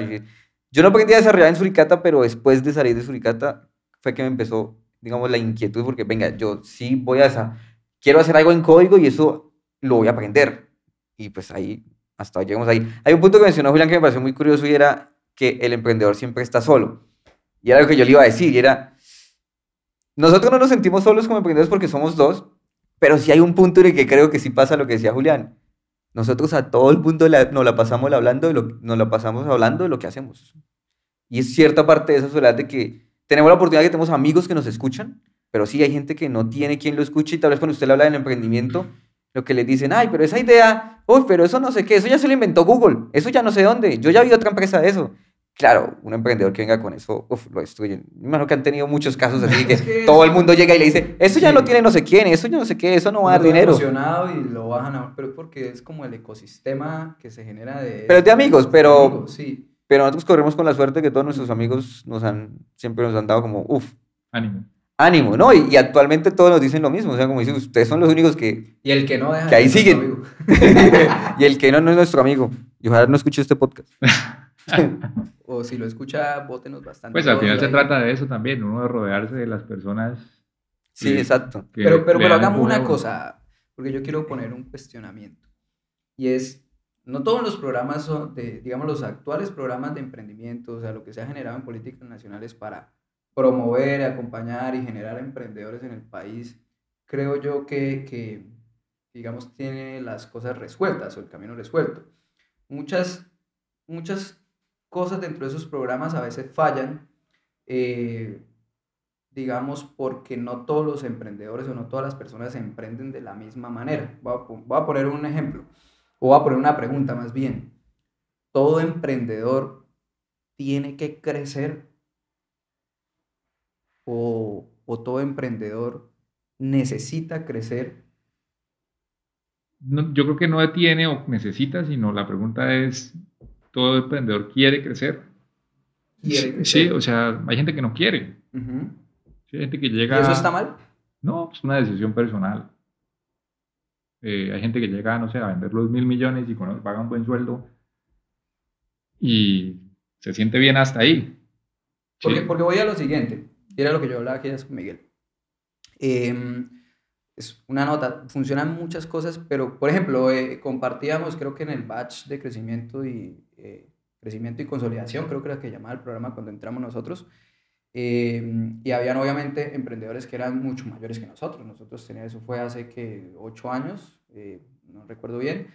Yo no aprendí a desarrollar en Suricata, pero después de salir de Suricata fue que me empezó, digamos, la inquietud, porque venga, yo sí voy a esa, quiero hacer algo en código y eso lo voy a aprender. Y pues ahí, hasta llegamos ahí. Hay un punto que mencionó Julián que me pareció muy curioso y era que el emprendedor siempre está solo. Y era lo que yo le iba a decir, y era, nosotros no nos sentimos solos como emprendedores porque somos dos, Pero sí hay un punto en el que creo que sí pasa lo que decía Julián. Nosotros a todo el mundo la- nos la pasamos hablando de lo, nos la pasamos hablando de lo que hacemos. Y es cierta parte de esa soledad de que tenemos la oportunidad que tenemos amigos que nos escuchan, pero sí hay gente que no tiene quien lo escuche y tal vez cuando usted le habla del emprendimiento, lo que le dicen, ay, pero esa idea, uy, pero eso no sé qué, eso ya se lo inventó Google, eso ya no sé dónde, yo ya vi otra empresa de eso. Claro, un emprendedor que venga con eso, uf, lo destruyen. Me imagino que han tenido muchos casos así que, Es que todo el mundo llega y le dice, eso ya Sí. lo tiene no sé quién, eso ya no sé qué, eso no va a dar dinero. emocionado y lo bajan a... Pero es porque es como el ecosistema que se genera de... Pero es de amigos, pero- amigos, sí. Pero nosotros corremos con la suerte que todos nuestros amigos nos han, siempre nos han dado como, uff, Ánimo. ánimo, ¿no? Y, y actualmente todos nos dicen lo mismo, o sea, como dicen, ustedes son los únicos que, Y el que no deja... Que ahí de ser siguen. amigo. y el que no, no es nuestro amigo. Y ojalá no escuche este podcast. O si lo escucha, bótenos bastante. Pues al final se ahí. trata de eso también, uno de rodearse de las personas. Sí, Sí. exacto. que Pero, pero, pero hagamos una cosa, porque yo quiero poner un cuestionamiento. Y es, no todos los programas son, de, digamos, los actuales programas de emprendimiento, o sea, lo que se ha generado en políticas nacionales para promover, acompañar y generar emprendedores en el país, creo yo que, que, digamos, tiene las cosas resueltas o el camino resuelto. Muchas, muchas cosas dentro de esos programas a veces fallan. eh, digamos, porque no todos los emprendedores o no todas las personas emprenden de la misma manera. Voy a, poner un ejemplo, o voy a poner una pregunta más bien. ¿Todo emprendedor tiene que crecer? ¿O, o todo emprendedor necesita crecer? No, yo creo que no tiene o necesita, sino la pregunta es, ¿todo emprendedor quiere crecer? ¿Quiere Sí, crecer? sí, o sea, hay gente que no quiere. Sí, hay gente que ¿Y llega... eso está mal? No, es una decisión personal. Eh, hay gente que llega, no sé, a vender los mil millones y con eso paga un buen sueldo y se siente bien hasta ahí. Sí. Porque, porque voy a lo siguiente, y era lo que yo hablaba aquí con Miguel. Em, es una nota, funcionan muchas cosas, pero por ejemplo, eh, compartíamos, creo que en el batch de crecimiento y, eh, crecimiento y consolidación, creo que era que llamaba el programa cuando entramos nosotros, em, y habían obviamente emprendedores que eran mucho mayores que nosotros. Nosotros teníamos, eso fue hace que ocho años, eh, no recuerdo bien,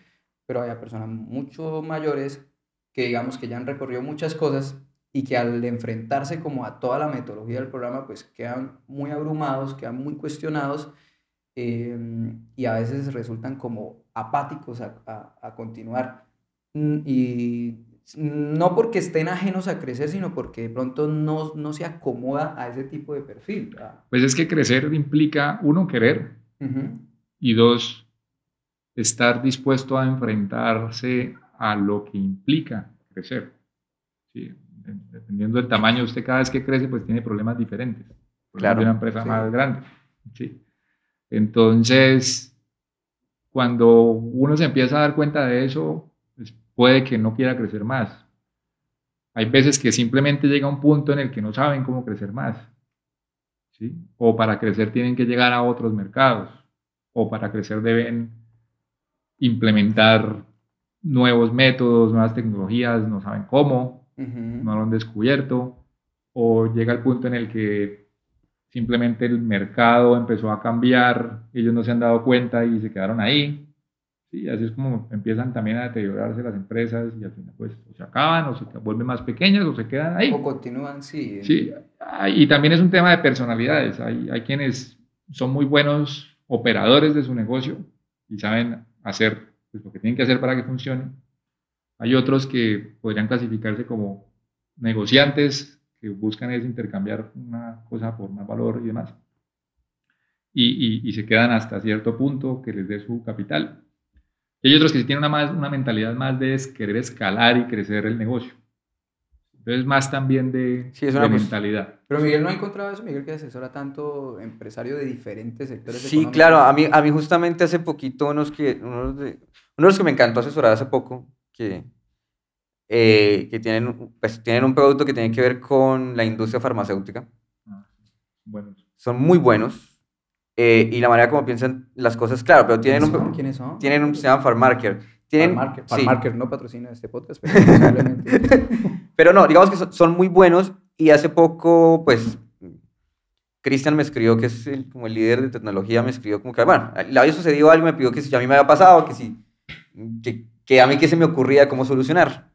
pero había personas mucho mayores que digamos que ya han recorrido muchas cosas y que al enfrentarse como a toda la metodología del programa, pues quedan muy abrumados, quedan muy cuestionados eh, y a veces resultan como apáticos a, a- a continuar. Y no porque estén ajenos a crecer, sino porque de pronto no, no se acomoda a ese tipo de perfil. Ah, Pues es que crecer implica, uno, querer ujú, y dos, estar dispuesto a enfrentarse a lo que implica crecer. Sí, de- dependiendo del tamaño, usted cada vez que crece, pues tiene problemas diferentes. Por Claro, ejemplo, una empresa sí. más grande. Sí. Entonces, cuando uno se empieza a dar cuenta de eso, pues puede que no quiera crecer más. Hay veces que simplemente llega un punto en el que no saben cómo crecer más. ¿sí? O para crecer tienen que llegar a otros mercados. O para crecer deben implementar nuevos métodos, nuevas tecnologías, no saben cómo, no lo han descubierto. O llega el punto en el que simplemente el mercado empezó a cambiar, ellos no se han dado cuenta y se quedaron ahí. Sí, así es como empiezan también a deteriorarse las empresas y al final pues o se acaban o se vuelven más pequeñas o se quedan ahí. O continúan, sí. Sí, hay- y también es un tema de personalidades. Hay, hay quienes son muy buenos operadores de su negocio y saben hacer pues, lo que tienen que hacer para que funcione. Hay otros que podrían clasificarse como negociantes que buscan es intercambiar una cosa por más valor y demás. Y, y- y se quedan hasta cierto punto que les dé su capital. Y hay otros que sí tienen una, más, una mentalidad más de querer escalar y crecer el negocio. Entonces, más también de, Sí, es de mentalidad. Pero Miguel no ha encontrado eso, Miguel que asesora tanto empresario de diferentes sectores Sí, económicos. claro, a mí, a mí justamente hace poquito unos que, unos de, uno de los que me encantó asesorar hace poco, que, eh, que tienen, pues, tienen un producto que tiene que ver con la industria farmacéutica. Ah, Bueno, Son muy buenos eh, y la manera como piensan las cosas, claro, pero tienen ¿Quiénes un? ¿Quiénes son? tienen un, se llama Farmarker. Tienen, Farmarker, sí. Farmarker no patrocina este podcast, pero. Pero no, digamos que son, son muy buenos y hace poco, pues, Cristian me escribió, que es el, como el líder de tecnología, me escribió como que, bueno, le había sucedido algo, me pidió que si a mí me había pasado, que si, que, que a mí qué se me ocurría, cómo solucionar,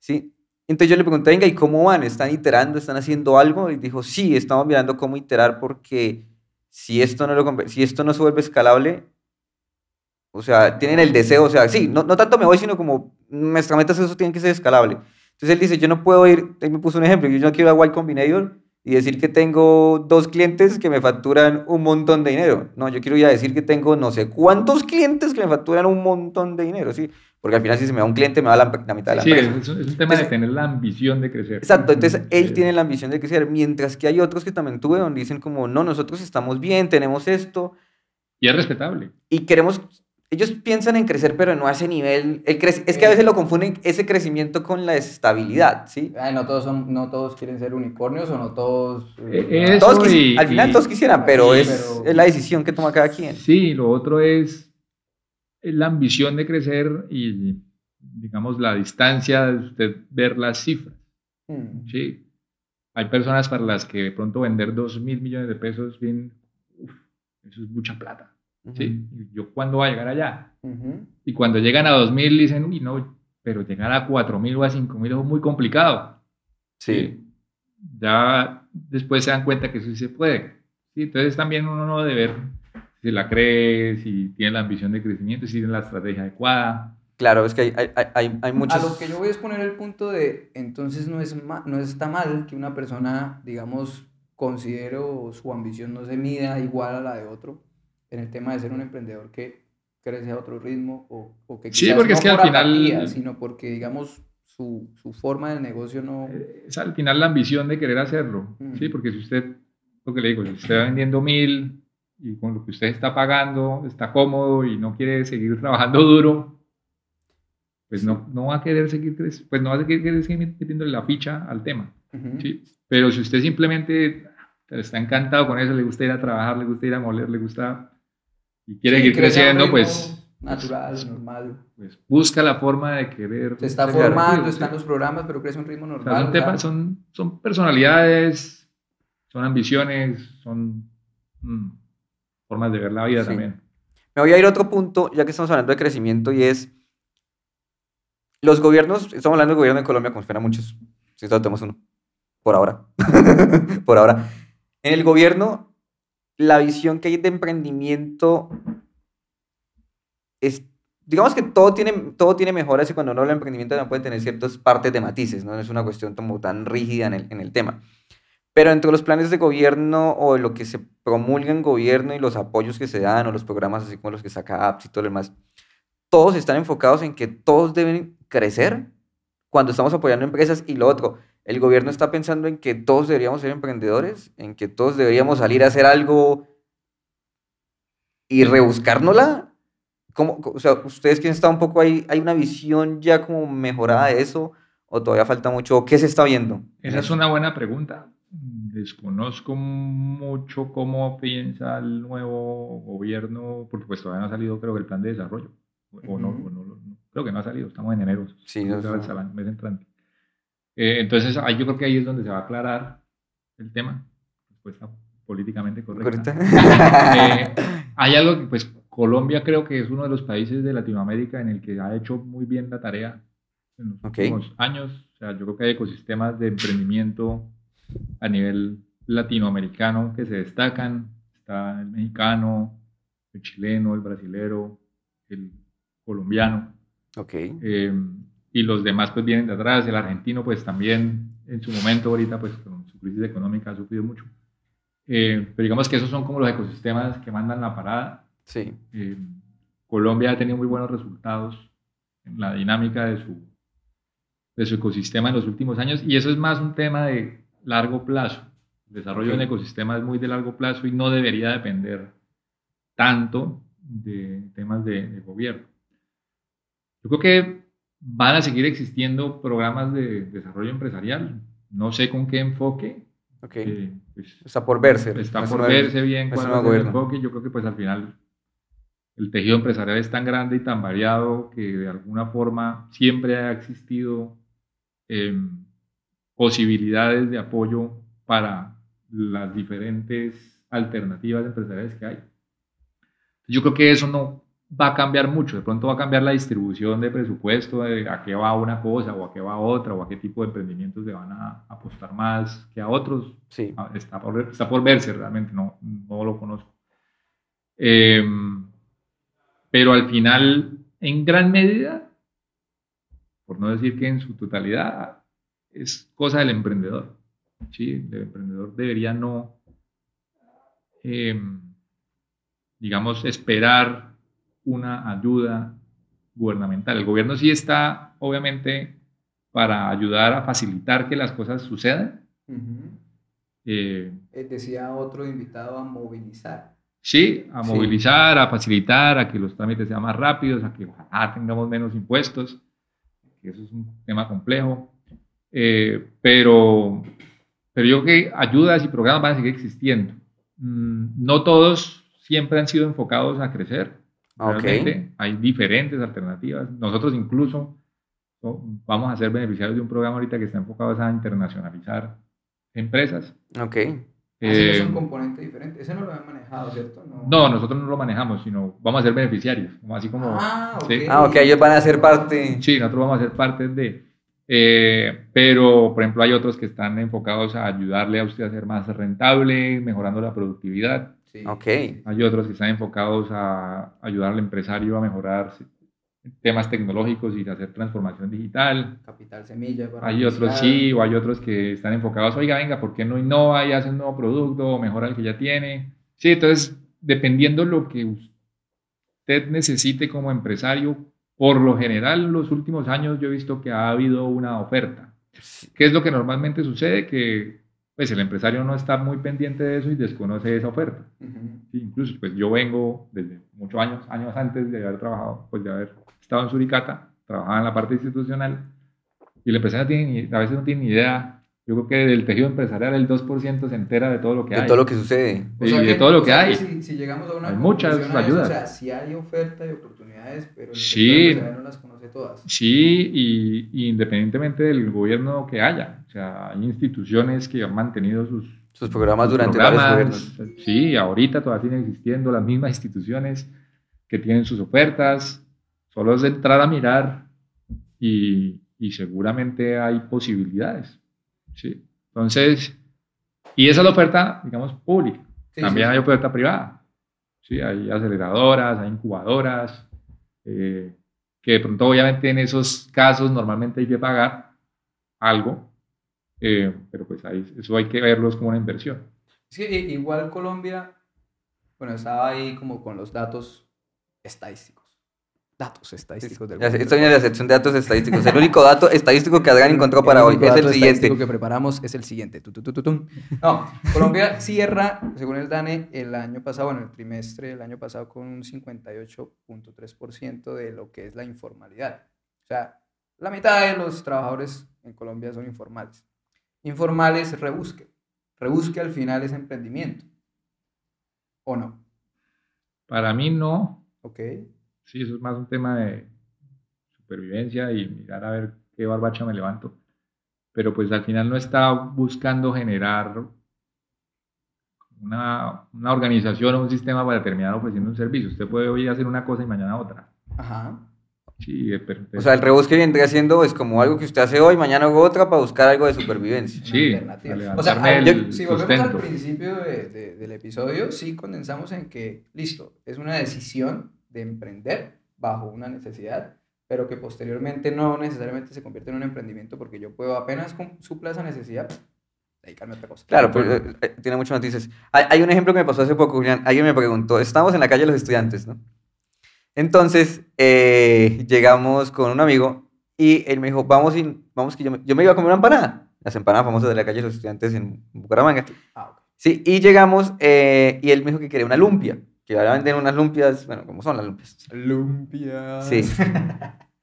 ¿sí? Entonces yo le pregunté, venga, ¿y cómo van? ¿Están iterando? ¿Están haciendo algo? Y dijo, sí, estamos mirando cómo iterar porque si esto no, lo, si esto no se vuelve escalable, o sea, tienen el deseo, o sea, sí, no, no tanto me voy, sino como nuestra meta es eso tiene que ser escalable. Entonces él dice, yo no puedo ir, él me puso un ejemplo, yo no quiero ir a Y Combinator y decir que tengo dos clientes que me facturan un montón de dinero. No, yo quiero ir a decir que tengo no sé cuántos clientes que me facturan un montón de dinero, ¿sí? Porque al final si se me va un cliente me va la, la mitad de la Sí, empresa. es, es un tema de tener la ambición de crecer. Exacto, entonces él Sí. tiene la ambición de crecer, mientras que hay otros que también tuve donde dicen como, no, nosotros estamos bien, tenemos esto, Y es respetable. y queremos, ellos piensan en crecer, pero no a ese nivel, el es que a veces lo confunden ese crecimiento con la estabilidad, ¿sí? Ay, no todos son, no todos quieren ser unicornios o no todos. Eh, eh, Todos y- al final y- todos quisieran, pero, Sí, es, pero- es la decisión que toma cada quien. Sí, lo otro es la ambición de crecer y, digamos, la distancia de usted ver las cifras. mm, Sí. Hay personas para las que de pronto vender 2 mil millones de pesos, bien, uf, eso es mucha plata. ¿sí? Y ¿Yo cuándo voy a llegar allá? Y cuando llegan a 2 mil dicen, uy, no, pero llegar a 4 mil o a 5 mil es muy complicado. Sí, Ya después se dan cuenta que eso sí se puede. ¿sí? Entonces también uno no debe ver si la cree, si tiene la ambición de crecimiento, si tiene la estrategia adecuada. claro, es que hay, hay, hay, hay muchos... A lo que yo voy a exponer el punto de, entonces no, es ma- no está mal que una persona, digamos, considere o su ambición no se mida igual a la de otro en el tema de ser un emprendedor que crece a otro ritmo o, o que Sí, porque no es que al por final- apatía, sino porque, digamos, su, su forma del negocio no... Eh, Es al final la ambición de querer hacerlo. Mm. ¿sí? Porque si usted, lo que le digo, si usted va vendiendo mil y con lo que usted está pagando está cómodo y no quiere seguir trabajando duro, pues no, no va a querer seguir, pues no va a querer seguir metiéndole la ficha al tema. Ujú. ¿sí? Pero si usted simplemente está encantado con eso, le gusta ir a trabajar, le gusta ir a moler, le gusta y quiere Sí, seguir creciendo, pues, Natural, normal. pues busca la forma de querer. Se está formando, sí, está en sí. los programas, pero crece a un ritmo O sea, normal. son, o sea, temas- son, son personalidades, son ambiciones, son mm, formas de ver la vida Sí. también. Me voy a ir a otro punto, ya que estamos hablando de crecimiento, y es los gobiernos, estamos hablando del gobierno de Colombia, como espera muchos, si solo tenemos uno, por ahora, por ahora. En el gobierno, la visión que hay de emprendimiento es, digamos que todo tiene, todo tiene mejoras y cuando uno habla de emprendimiento también puede tener ciertas partes de matices, no es una cuestión como tan rígida en el, en el tema. Pero entre los planes de gobierno o lo que se promulga en gobierno y los apoyos que se dan o los programas así como los que saca apps y todo lo demás, todos están enfocados en que todos deben crecer cuando estamos apoyando empresas y lo otro, el gobierno está pensando en que todos deberíamos ser emprendedores, en que todos deberíamos salir a hacer algo y rebuscárnosla. ¿Cómo, o sea, ustedes que estado un poco ahí, ¿hay una visión ya como mejorada de eso o todavía falta mucho? ¿Qué se está viendo? en Esa es una buena pregunta. Desconozco mucho cómo piensa el nuevo gobierno, porque pues todavía no ha salido creo que el plan de desarrollo. O no, Ujú. o no, no, creo que no ha salido, estamos en enero. Sí, no el mes entrante. Eh, entonces, ahí yo creo que ahí es donde se va a aclarar el tema, respuesta políticamente correcta. Ahorita. Eh, hay algo que, pues, Colombia creo que es uno de los países de Latinoamérica en el que ha hecho muy bien la tarea en los Ok. últimos años. O sea, yo creo que hay ecosistemas de emprendimiento a nivel latinoamericano que se destacan. Está el mexicano, el chileno, el brasilero, el colombiano. ok. Eh, y los demás pues vienen de atrás. El argentino pues también en su momento ahorita pues con su crisis económica ha sufrido mucho. Eh, pero digamos que esos son como los ecosistemas que mandan la parada. Sí. Eh, Colombia ha tenido muy buenos resultados en la dinámica de su, de su ecosistema en los últimos años y eso es más un tema de largo plazo. El desarrollo de un ecosistema es muy de largo plazo y no debería depender tanto de temas de, de gobierno. Yo creo que van a seguir existiendo programas de desarrollo empresarial. No sé con qué enfoque. Ok. eh, pues, Está por verse. está no es por verse bien es cuál ser el enfoque. Yo creo que pues al final el tejido empresarial es tan grande y tan variado que de alguna forma siempre ha existido em, posibilidades de apoyo para las diferentes alternativas empresariales que hay. Yo creo que eso no va a cambiar mucho. De pronto va a cambiar la distribución de presupuesto, de a qué va una cosa o a qué va otra, o a qué tipo de emprendimientos se van a apostar más que a otros. Sí. Ah, Está por, está por verse realmente, no, no lo conozco. Eh, pero al final, en gran medida, por no decir que en su totalidad, es cosa del emprendedor. ¿sí? El emprendedor debería no, eh, digamos, esperar una ayuda gubernamental. El gobierno sí está, obviamente, para ayudar a facilitar que las cosas sucedan. Ujú. Eh, Eh, Decía otro invitado a movilizar. Sí, a Sí. movilizar, a facilitar, a que los trámites sean más rápidos, a que ojalá tengamos menos impuestos, que eso es un tema complejo. Eh, pero, pero yo creo que ayudas y programas van a seguir existiendo. Mm, no todos siempre han sido enfocados a crecer. Ok. Realmente hay diferentes alternativas. Nosotros incluso ¿no? vamos a ser beneficiarios de un programa ahorita que está enfocado a internacionalizar empresas. Ok. Así que es Eh, un componente diferente. Ese no lo habían manejado, ¿cierto? No, nosotros no lo manejamos, sino vamos a ser beneficiarios, así como... Ah, ok. Sí. Ah, ok, ellos van a ser parte. Sí, nosotros vamos a ser parte de... eh, pero, por ejemplo, hay otros que están enfocados a ayudarle a usted a ser más rentable, mejorando la productividad. Sí. Ok. Hay otros que están enfocados a ayudar al empresario a mejorar temas tecnológicos y hacer transformación digital. Capital semilla. para Hay otros sí, o hay otros que están enfocados, oiga, venga, ¿por qué no innova y hace un nuevo producto o mejora el que ya tiene? Sí, entonces, dependiendo lo que usted necesite como empresario, por lo general, en los últimos años yo he visto que ha habido una oferta. ¿Qué es lo que normalmente sucede? Que pues, el empresario no está muy pendiente de eso y desconoce esa oferta. Ujú. Sí, incluso, pues yo vengo desde muchos años, años antes de haber trabajado, pues de haber estado en Suricata, trabajaba en la parte institucional y el empresario tiene a veces no tiene ni idea. Yo creo que del tejido empresarial el 2% se entera de todo lo que De hay. todo lo que sucede. O y sea de que- todo lo o que sea hay. Si, si llegamos a una Hay muchas conclusión a eso, ayudas. O sea, sí hay oferta y oportunidades, pero el Sí. no las conoce todas. Sí, y, y independientemente del gobierno que haya. O sea, hay instituciones que han mantenido sus, Sus programas sus durante programas. varios gobiernos. Sí, ahorita todavía siguen existiendo las mismas instituciones que tienen sus ofertas. Solo es de entrar a mirar y, y seguramente hay posibilidades. Sí. Entonces, y esa es la oferta, digamos, pública. Sí, También sí, hay sí. oferta privada. Sí, hay aceleradoras, hay incubadoras, eh, que de pronto obviamente en esos casos normalmente hay que pagar algo, eh, pero pues ahí, eso hay que verlos como una inversión. Que i- igual Colombia, bueno, estaba ahí como con los datos estadísticos. Datos estadísticos del gobierno. Estoy en la sección de datos estadísticos. El único dato estadístico que Adrián encontró para hoy es el siguiente. estadístico que preparamos es el siguiente. Tu, tu, tu, tu, tum. No, Colombia cierra, según el DANE, el año pasado, bueno, el trimestre del año pasado con un 58.3% de lo que es la informalidad. O sea, la mitad de los trabajadores en Colombia son informales. Informales, rebusque. Rebusque al final es emprendimiento. ¿O no? Para mí no, ¿Ok? Sí, eso es más un tema de supervivencia y mirar a ver qué barbacha me levanto, pero pues al final no está buscando generar una, una organización o un sistema para terminar ofreciendo un servicio. Usted puede hoy hacer una cosa y mañana otra. Ajá. Sí, pero- O sea, el rebusque vendría siendo es como algo que usted hace hoy, mañana hago otra para buscar algo de supervivencia. Sí, O sea, al- el si volvemos al sustento. principio de- de- del episodio, sí condensamos en que, listo, es una decisión de emprender bajo una necesidad, pero que posteriormente no necesariamente se convierte en un emprendimiento porque yo puedo apenas supla esa necesidad, dedicarme a otra cosa. Claro, pues, eh, eh, tiene muchas noticias. Hay, hay un ejemplo que me pasó hace poco, Julián. Alguien me preguntó, estamos en la calle de los estudiantes, ¿no? Entonces, eh, llegamos con un amigo y él me dijo, vamos, y, vamos que yo me, yo me iba a comer una empanada. Las empanadas famosas de la calle de los estudiantes en Bucaramanga. Ah, ok. Sí, y llegamos eh, y él me dijo que quería una lumpia. Que ahora venden unas lumpias, bueno, ¿cómo son las lumpias? Lumpia. Sí.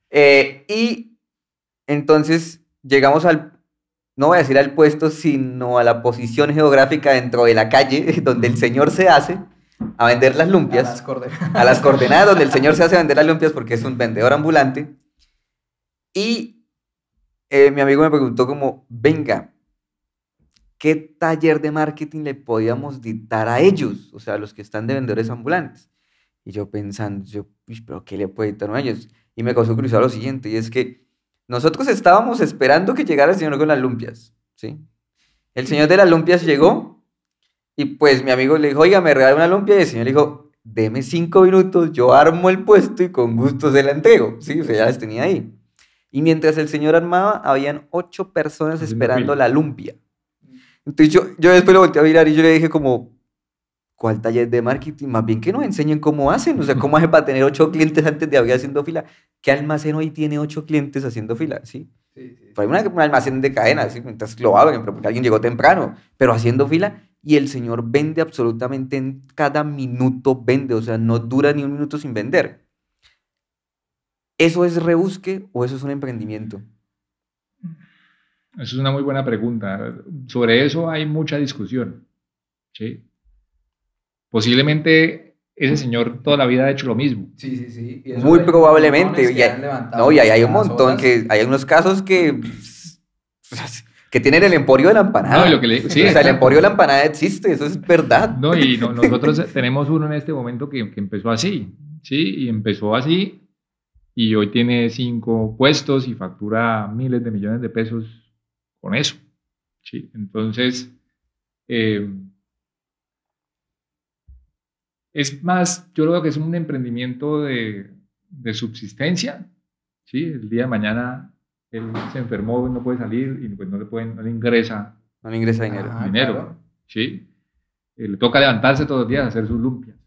Eh, y entonces llegamos al, no voy a decir al puesto, sino a la posición geográfica dentro de la calle donde el señor se hace a vender las A lumpias, las coordenadas. a las coordenadas donde el señor se hace a vender las lumpias porque es un vendedor ambulante. Y eh, mi amigo me preguntó como, venga, ¿qué taller de marketing le podíamos dictar a ellos? O sea, a los que están de vendedores ambulantes. Y yo pensando, yo, pero ¿qué le puede dictar a ellos? Y me causó curiosidad lo siguiente, y es que nosotros estábamos esperando que llegara el señor con las lumpias, ¿sí? El señor de las lumpias llegó y pues mi amigo le dijo, oiga, me regala una lumpia y el señor le dijo, deme cinco minutos, yo armo el puesto y con gusto se la entrego, ¿sí? O sea, ya las tenía ahí. Y mientras el señor armaba, habían ocho personas esperando la lumpia. Entonces yo, yo después lo volteé a mirar y yo le dije como, ¿cuál taller de marketing? Más bien que nos enseñen cómo hacen, o sea, cómo hace para tener ocho clientes antes de abrir haciendo fila. ¿Qué almacén hoy tiene ocho clientes haciendo fila? ¿Sí? Sí, sí. Fue una, un almacén de cadena, ¿sí? Entonces lo abren, pero porque alguien llegó temprano, pero haciendo fila y el señor vende absolutamente en cada minuto, vende, o sea, no dura ni un minuto sin vender. ¿Eso es rebusque o eso es un emprendimiento? Esa es una muy buena pregunta. Sobre eso hay mucha discusión. ¿sí? Posiblemente ese señor toda la vida ha hecho lo mismo. Sí, sí, sí. Muy probablemente. Y hay, no, y hay un montón, que hay unos casos que, que tienen el emporio de la empanada. No, lo que le, sí, o sea, el emporio de la empanada existe, eso es verdad. No, y nosotros tenemos uno en este momento que, que empezó así, ¿sí? Y empezó así y hoy tiene cinco puestos y factura miles de millones de pesos con eso. ¿sí? Entonces, eh, es más, yo creo que es un emprendimiento de, de, subsistencia. ¿sí? El día de mañana él se enfermó, no puede salir y pues no le, pueden, no le ingresa. No le ingresa dinero. Ah, dinero. ¿sí? Eh, le toca levantarse todos los días a hacer sus lumpias.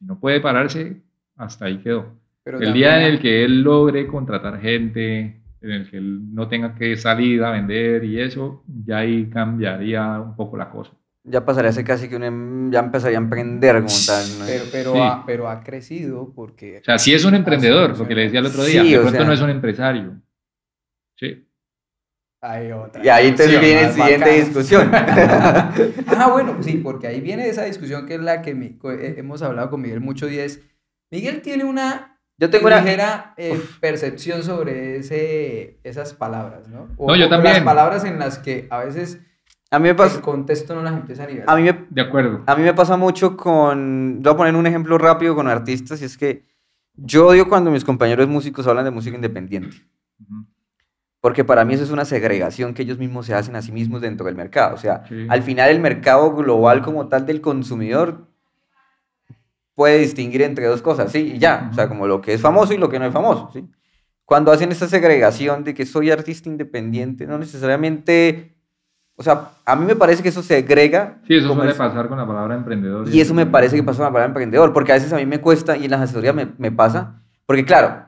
Si no puede pararse, hasta ahí quedó. Pero el día en el que él logre contratar gente, en el que él no tenga que salir a vender y eso, ya ahí cambiaría un poco la cosa. Ya pasaría a ser casi que un, em, ya empezaría a emprender como tal. Pero, pero, ha, pero ha crecido porque... O sea, sí es un emprendedor, lo que le decía el otro día, de pronto no es un empresario. Sí. Hay otra. Y ahí te viene la siguiente discusión. ah, bueno, sí, porque ahí viene esa discusión que es la que eh, hemos hablado con Miguel mucho y es, Miguel tiene una yo tengo una ligera eh, percepción sobre ese, esas palabras, ¿no? O, no, yo también. las palabras en las que a veces a mí me pasa, el contexto no las empieza a nivelar. A mí me, de acuerdo. A mí me pasa mucho con, voy a poner un ejemplo rápido con artistas, y es que yo odio cuando mis compañeros músicos hablan de música independiente. Porque para mí eso es una segregación que ellos mismos se hacen a sí mismos dentro del mercado. O sea, al final el mercado global como tal del consumidor puede distinguir entre dos cosas, ¿sí? Y ya, o sea, como lo que es famoso y lo que no es famoso, ¿sí? Cuando hacen esta segregación de que soy artista independiente, no necesariamente, o sea, a mí me parece que eso se agrega. Sí, eso suele pasar con la palabra emprendedor. Y, eso me parece que pasa con la palabra emprendedor, porque a veces a mí me cuesta y en las asesorías me, me pasa, porque claro,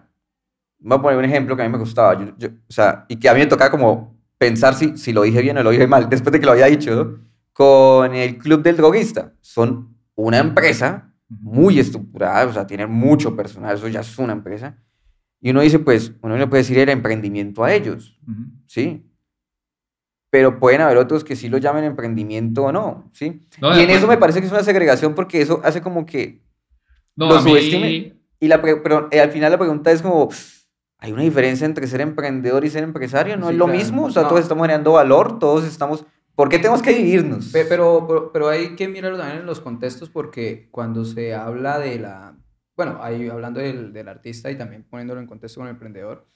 voy a poner un ejemplo que a mí me gustaba, yo, o sea, y que a mí me tocaba como pensar si, si lo dije bien o lo dije mal, después de que lo había dicho, con el Club del Droguista. Son una empresa muy estructurada, o sea, tiene mucho personal, eso ya es una empresa. Y uno dice, pues, uno le puede decir el emprendimiento a ellos, ¿sí? Pero pueden haber otros que sí lo llamen emprendimiento o no, ¿sí? y en eso me parece que es una segregación porque eso hace como que no, lo subestimen. Y la, pero eh, al final la pregunta es como, ¿hay una diferencia entre ser emprendedor y ser empresario? ¿No es lo mismo? O sea, todos estamos generando valor, todos estamos ¿Por qué tenemos que dividirnos? Pero, pero, hay que mirarlo también en los contextos porque cuando se habla de la, bueno, ahí hablando del, del, artista y también poniéndolo en contexto con el emprendedor,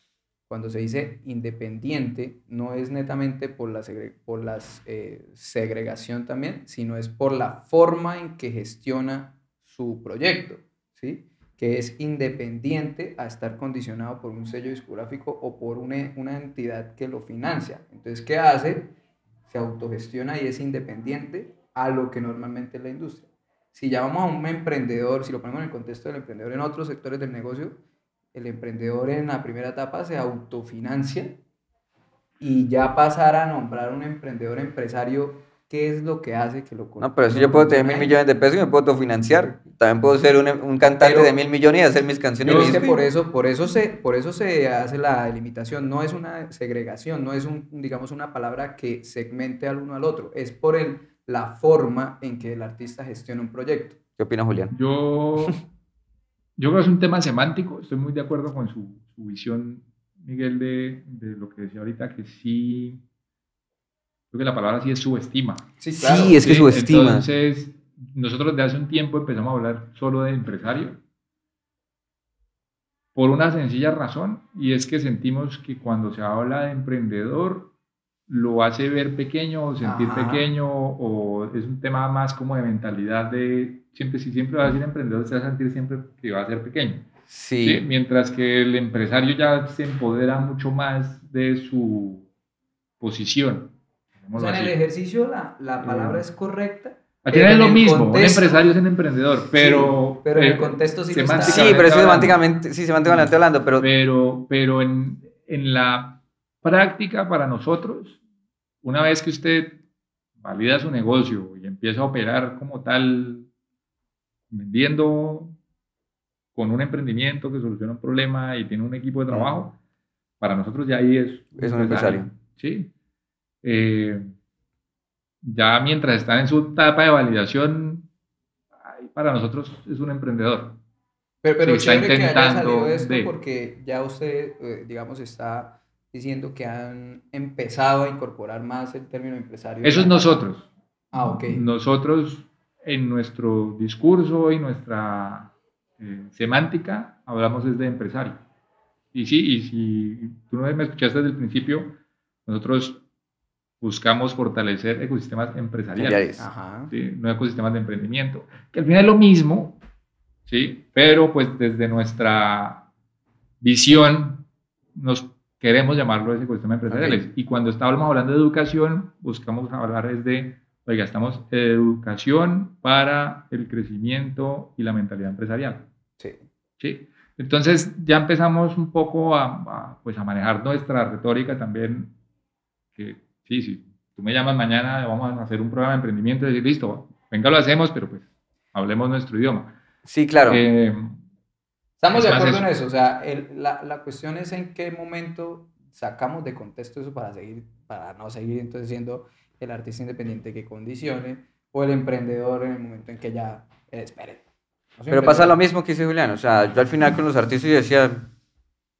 cuando se dice independiente, no es netamente por la, por las, eh, segregación también, sino es por la forma en que gestiona su proyecto, ¿sí? que es independiente a estar condicionado por un sello discográfico o por una, una entidad que lo financia. Entonces, ¿qué hace? Se autogestiona y es independiente a lo que normalmente es la industria. Si llamamos a un emprendedor, si lo ponemos en el contexto del emprendedor en otros sectores del negocio, el emprendedor en la primera etapa se autofinancia y ya pasar a nombrar un emprendedor empresario ¿Qué es lo que hace que lo No, pero si yo puedo tener mil millones de pesos y me puedo autofinanciar. También puedo ser un, un cantante de mil millones y hacer mis canciones. es que por eso, por, eso se, por eso se hace la delimitación. No es una segregación, no es, un, digamos, una palabra que segmente al uno al otro. Es por el, la forma en que el artista gestiona un proyecto. ¿Qué opina Julián? Yo, yo creo que es un tema semántico. Estoy muy de acuerdo con su, su visión, Miguel, de, de lo que decía ahorita, que sí creo que la palabra sí es subestima. Sí, claro. Sí, es que Sí, subestima. Entonces, nosotros de hace un tiempo empezamos a hablar solo de empresario por una sencilla razón y es que sentimos que cuando se habla de emprendedor lo hace ver pequeño o sentir Ajá. pequeño o es un tema más como de mentalidad de siempre si siempre vas a decir emprendedor se va a sentir siempre que va a ser pequeño Sí. ¿sí? mientras que el empresario ya se empodera mucho más de su posición O sea, en el ejercicio la, la palabra Eh, es correcta. Al final es lo mismo, un contexto- empresario es un emprendedor, pero... Sí, pero en el eh, contexto sí está- Sí, pero es que hablando. semánticamente, sí, semánticamente hablando, pero pero, pero en, en la práctica para nosotros, una vez que usted valida su negocio y empieza a operar como tal, vendiendo con un emprendimiento que soluciona un problema y tiene un equipo de trabajo, para nosotros ya ahí es, Es un empresario. Sí. Eh, ya mientras están en su etapa de validación, para nosotros es un emprendedor. Pero, pero está chévere que haya intentando esto de- porque ya usted, eh, digamos, está diciendo que han empezado a incorporar más el término empresario. Eso es nosotros. Ah, ok. Nosotros en nuestro discurso y nuestra eh, semántica hablamos desde empresario. Y sí, y si tú no me escuchaste desde el principio, nosotros buscamos fortalecer ecosistemas empresariales. Ajá. ¿sí? no ecosistemas de emprendimiento, que al final es lo mismo, ¿sí? pero pues desde nuestra visión nos queremos llamarlo ese ecosistema empresariales. Y cuando estábamos hablando de educación, buscamos hablar es de, oiga, estamos educación para el crecimiento y la mentalidad empresarial. Sí. ¿sí? Entonces ya empezamos un poco a, a, pues a manejar nuestra retórica también, que sí, sí, tú me llamas mañana, vamos a hacer un programa de emprendimiento y decir, listo, venga, lo hacemos, pero pues hablemos nuestro idioma. sí, claro. Eh, Estamos Es de acuerdo eso. en eso. O sea, el- la, la cuestión es en qué momento sacamos de contexto eso para seguir, para no seguir entonces siendo el artista independiente que condicione o el emprendedor en el momento en que ya, eh, espere. no Pero pasa lo mismo que dice Julián. O sea, yo al final con los artistas yo decía,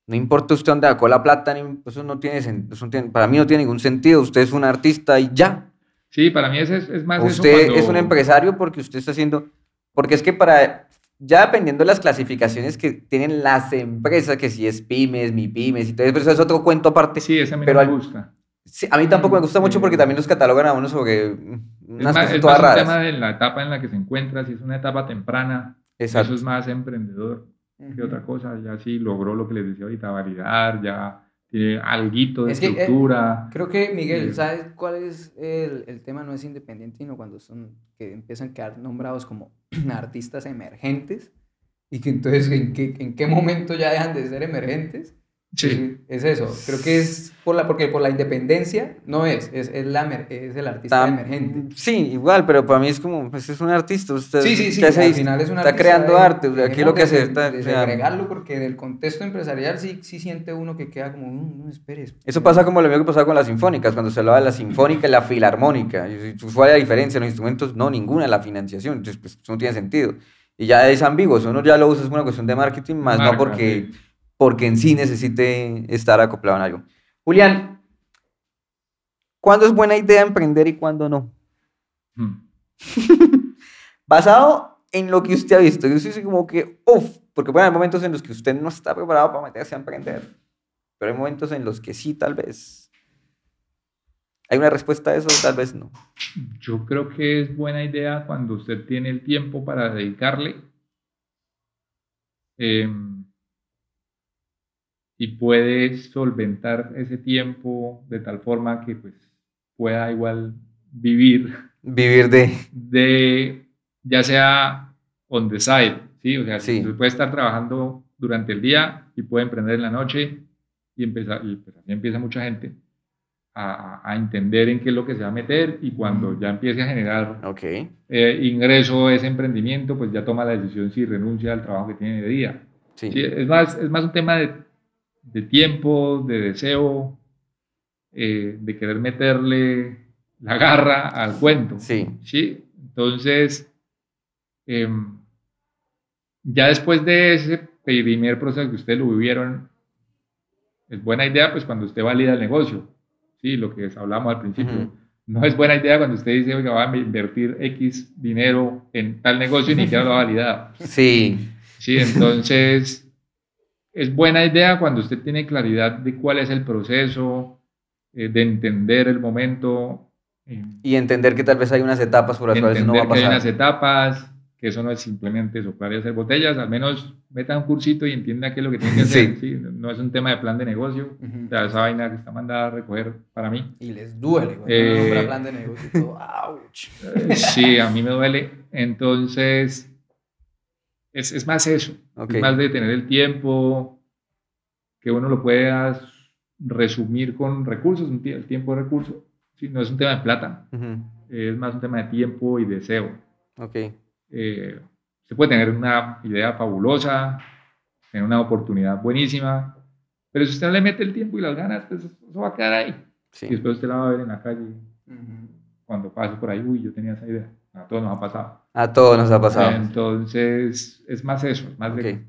no importa usted dónde sacó la plata, ni- eso no tiene, eso no tiene- para mí no tiene ningún sentido. Usted es un artista y ya. sí, para mí es, es, más eso Usted cuando- es un empresario porque usted está haciendo, porque es que para, ya dependiendo de las clasificaciones que tienen las empresas, que si es pymes, mi pymes y todo eso, pero eso es otro cuento aparte. Sí, ese a mí pero me al- gusta. Sí, a mí tampoco me gusta mucho porque también los catalogan a uno sobre mm, Es unas más, cosas es todas más un tema raras. de la etapa en la que se encuentra, si es una etapa temprana, Exacto. eso es más emprendedor que Ujú. otra cosa, ya sí logró lo que les decía ahorita, validar, ya tiene alguito de Es que, eh, estructura. Creo que, Miguel, Sí. ¿sabes cuál es el, el tema? No es independiente, sino cuando son, que empiezan a quedar nombrados como artistas emergentes y que entonces, ¿en qué, en qué momento ya dejan de ser emergentes? Sí. Es eso, creo que es por la, porque por la independencia no es, es, es, la, es el artista Tam- emergente. Sí, igual, pero para mí es como, pues es un artista. Usted, Sí, sí, sí, ¿qué hace al final es un está artista creando de- arte. O sea, aquí lo que hace está- de o sea, segregarlo porque del contexto empresarial sí, sí siente uno que queda como, "Mm, no, esperes. Eso pasa como lo mismo que pasaba con las sinfónicas, cuando se hablaba de la sinfónica y la filarmónica. ¿Cuál es la diferencia? Los instrumentos, no, ninguna, la financiación. Entonces, pues, eso no tiene sentido. Y ya es ambiguo, si uno ya lo usa es una cuestión de marketing, más no Marca, porque, sí. Porque en sí necesite estar acoplado en algo. Julián, ¿cuándo es buena idea emprender y cuándo no? Mm. Basado en lo que usted ha visto, yo así como que, uff, porque bueno, hay momentos en los que usted no está preparado para meterse a emprender, pero hay momentos en los que sí, tal vez. ¿Hay una respuesta a eso? Tal vez no. Yo creo que es buena idea cuando usted tiene el tiempo para dedicarle em, y puede solventar ese tiempo de tal forma que pues pueda igual vivir Vivir de... de ya sea on the side, ¿sí? O sea, Sí. puede estar trabajando durante el día y puede emprender en la noche y, empezar, y pues así empieza mucha gente a, a entender en qué es lo que se va a meter y cuando ya empiece a generar Ok. eh, ingreso ese emprendimiento, pues ya toma la decisión si renuncia al trabajo que tiene de día. Sí. Sí, es, más, es más un tema de, de tiempo, de deseo, eh, de querer meterle la garra al cuento. Sí. ¿sí? Entonces, em, ya después de ese primer proceso que ustedes lo vivieron, es buena idea pues cuando usted valida el negocio, ¿sí? Lo que hablábamos al principio. No es buena idea cuando usted dice, oiga, va a invertir X dinero en tal negocio y ni siquiera lo ha validado. Sí. Sí, entonces es buena idea cuando usted tiene claridad de cuál es el proceso, eh, de entender el momento. eh, Y entender que tal vez hay unas etapas por las cuales no va a entender que hay unas pasar. etapas, que eso no es simplemente soplar y hacer botellas, al menos meta un cursito y entienda qué es lo que tiene que hacer. Sí. ¿sí? No es un tema de plan de negocio, o sea, esa vaina que está mandada a recoger para mí. Y les duele, güey. Eh, plan de negocio todo. ¡Auch! Eh, Sí, a mí me duele. Entonces, es, es más eso. Ok. Es más de tener el tiempo, que uno lo pueda resumir con recursos, el tiempo de recursos. Sí, no es un tema de plata, Ujú. es más un tema de tiempo y deseo. Ok. Eh, se puede tener una idea fabulosa, tener una oportunidad buenísima, pero si usted no le mete el tiempo y las ganas, pues eso va a quedar ahí. Sí. Y después usted la va a ver en la calle Ujú. cuando pase por ahí, uy, yo tenía esa idea. A todos nos ha pasado. A todos nos ha pasado. Entonces, es más eso, es más de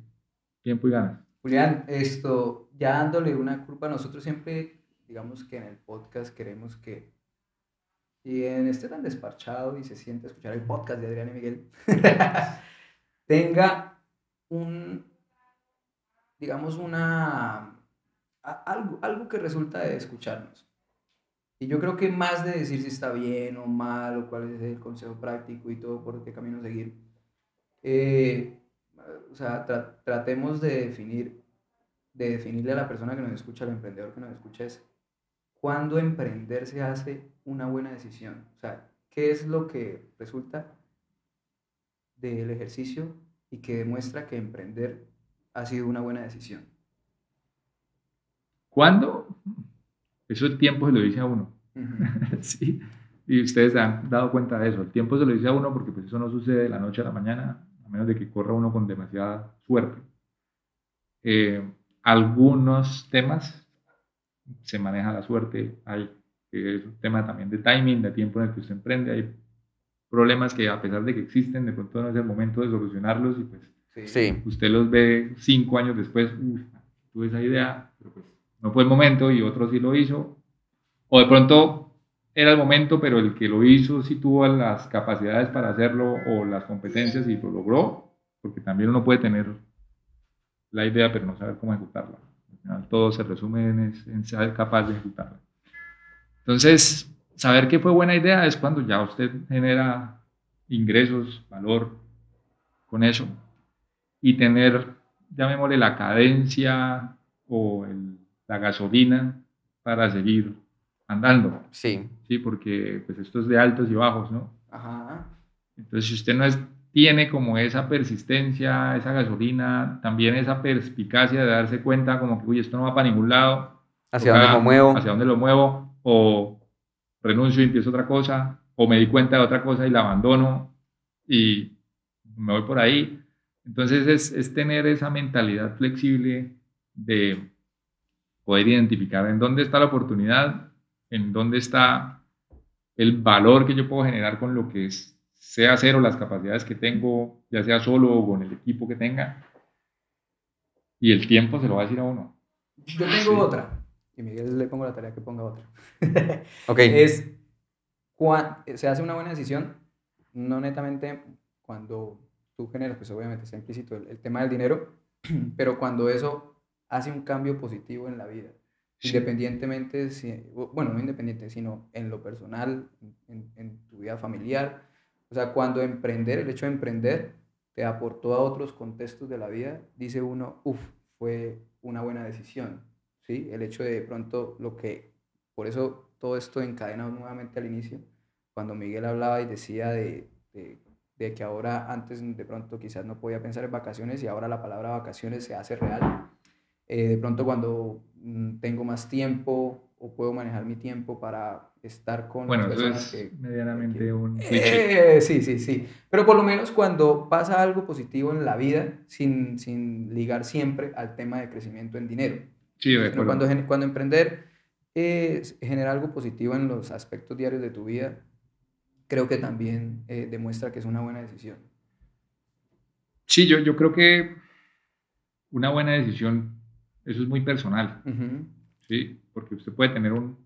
tiempo y ganas. Julián, esto, ya dándole una culpa, nosotros siempre, digamos que en el podcast queremos que quien esté tan desparchado y se siente a escuchar el podcast de Adrián y Miguel, tenga un, digamos, una, a- algo, algo que resulta de escucharnos. Y yo creo que más de decir si está bien o mal o cuál es el consejo práctico y todo por qué camino seguir, eh, o sea, tra- tratemos de definir, de definirle a la persona que nos escucha, al emprendedor que nos escucha, es cuándo emprender se hace una buena decisión. O sea, ¿qué es lo que resulta del ejercicio y que demuestra que emprender ha sido una buena decisión? ¿Cuándo? Eso el tiempo se lo dice a uno. Sí. Y ustedes se han dado cuenta de eso. El tiempo se lo dice a uno porque pues, eso no sucede de la noche a la mañana, a menos de que corra uno con demasiada suerte. Eh, algunos temas se maneja la suerte, hay que es un tema también de timing, de tiempo en el que usted emprende, hay problemas que a pesar de que existen, de pronto no es el momento de solucionarlos y pues Sí. usted los ve cinco años después, "Uf, tuve esa idea, pero pues no fue el momento y otro sí lo hizo. O de pronto era el momento, pero el que lo hizo sí tuvo las capacidades para hacerlo o las competencias y lo logró, porque también uno puede tener la idea, pero no saber cómo ejecutarla. Al final todo se resume en, ser capaz de ejecutarla. Entonces, saber que fue buena idea es cuando ya usted genera ingresos, valor con eso y tener, llamémosle la cadencia o el- la gasolina para seguir andando, Sí. ¿sí? Porque pues esto es de altos y bajos, ¿no? Ajá. Entonces, si usted no es- tiene como esa persistencia, esa gasolina, también esa perspicacia de darse cuenta como que, uy, esto no va para ningún lado, ¿Hacia dónde me muevo? hacia dónde lo muevo, o renuncio y empiezo otra cosa, o me di cuenta de otra cosa y la abandono y me voy por ahí. Entonces es, es tener esa mentalidad flexible de poder identificar en dónde está la oportunidad, en dónde está el valor que yo puedo generar con lo que es, sé hacer o las capacidades que tengo, ya sea solo o con el equipo que tenga. Y el tiempo se lo va a decir a uno. Yo tengo otra. Y Miguel le pongo la tarea que ponga otra. Ok. es se hace una buena decisión, no netamente cuando tú generas, pues obviamente está implícito el, el tema del dinero, pero cuando eso hace un cambio positivo en la vida, Sí. independientemente, si, bueno, no independiente, sino en lo personal, en, en tu vida familiar. O sea, cuando emprender, el hecho de emprender, te aportó a otros contextos de la vida, dice uno, uff, fue una buena decisión. ¿sí? El hecho de, de pronto lo que, por eso todo esto encadena nuevamente al inicio, cuando Miguel hablaba y decía de, de, de que ahora antes de pronto quizás no podía pensar en vacaciones y ahora la palabra vacaciones se hace real. Eh, de pronto cuando mm, tengo más tiempo o puedo manejar mi tiempo para estar con Bueno, las eso personas es que, medianamente que- un cliché. eh, sí, sí, sí. Pero por lo menos cuando pasa algo positivo en la vida, sin, sin ligar siempre al tema de crecimiento en dinero. Sí, de Sino cuando, cuando emprender eh, genera algo positivo en los aspectos diarios de tu vida, creo que también eh, demuestra que es una buena decisión. Sí, yo, yo creo que una buena decisión, eso es muy personal. ¿sí? Porque usted puede tener un-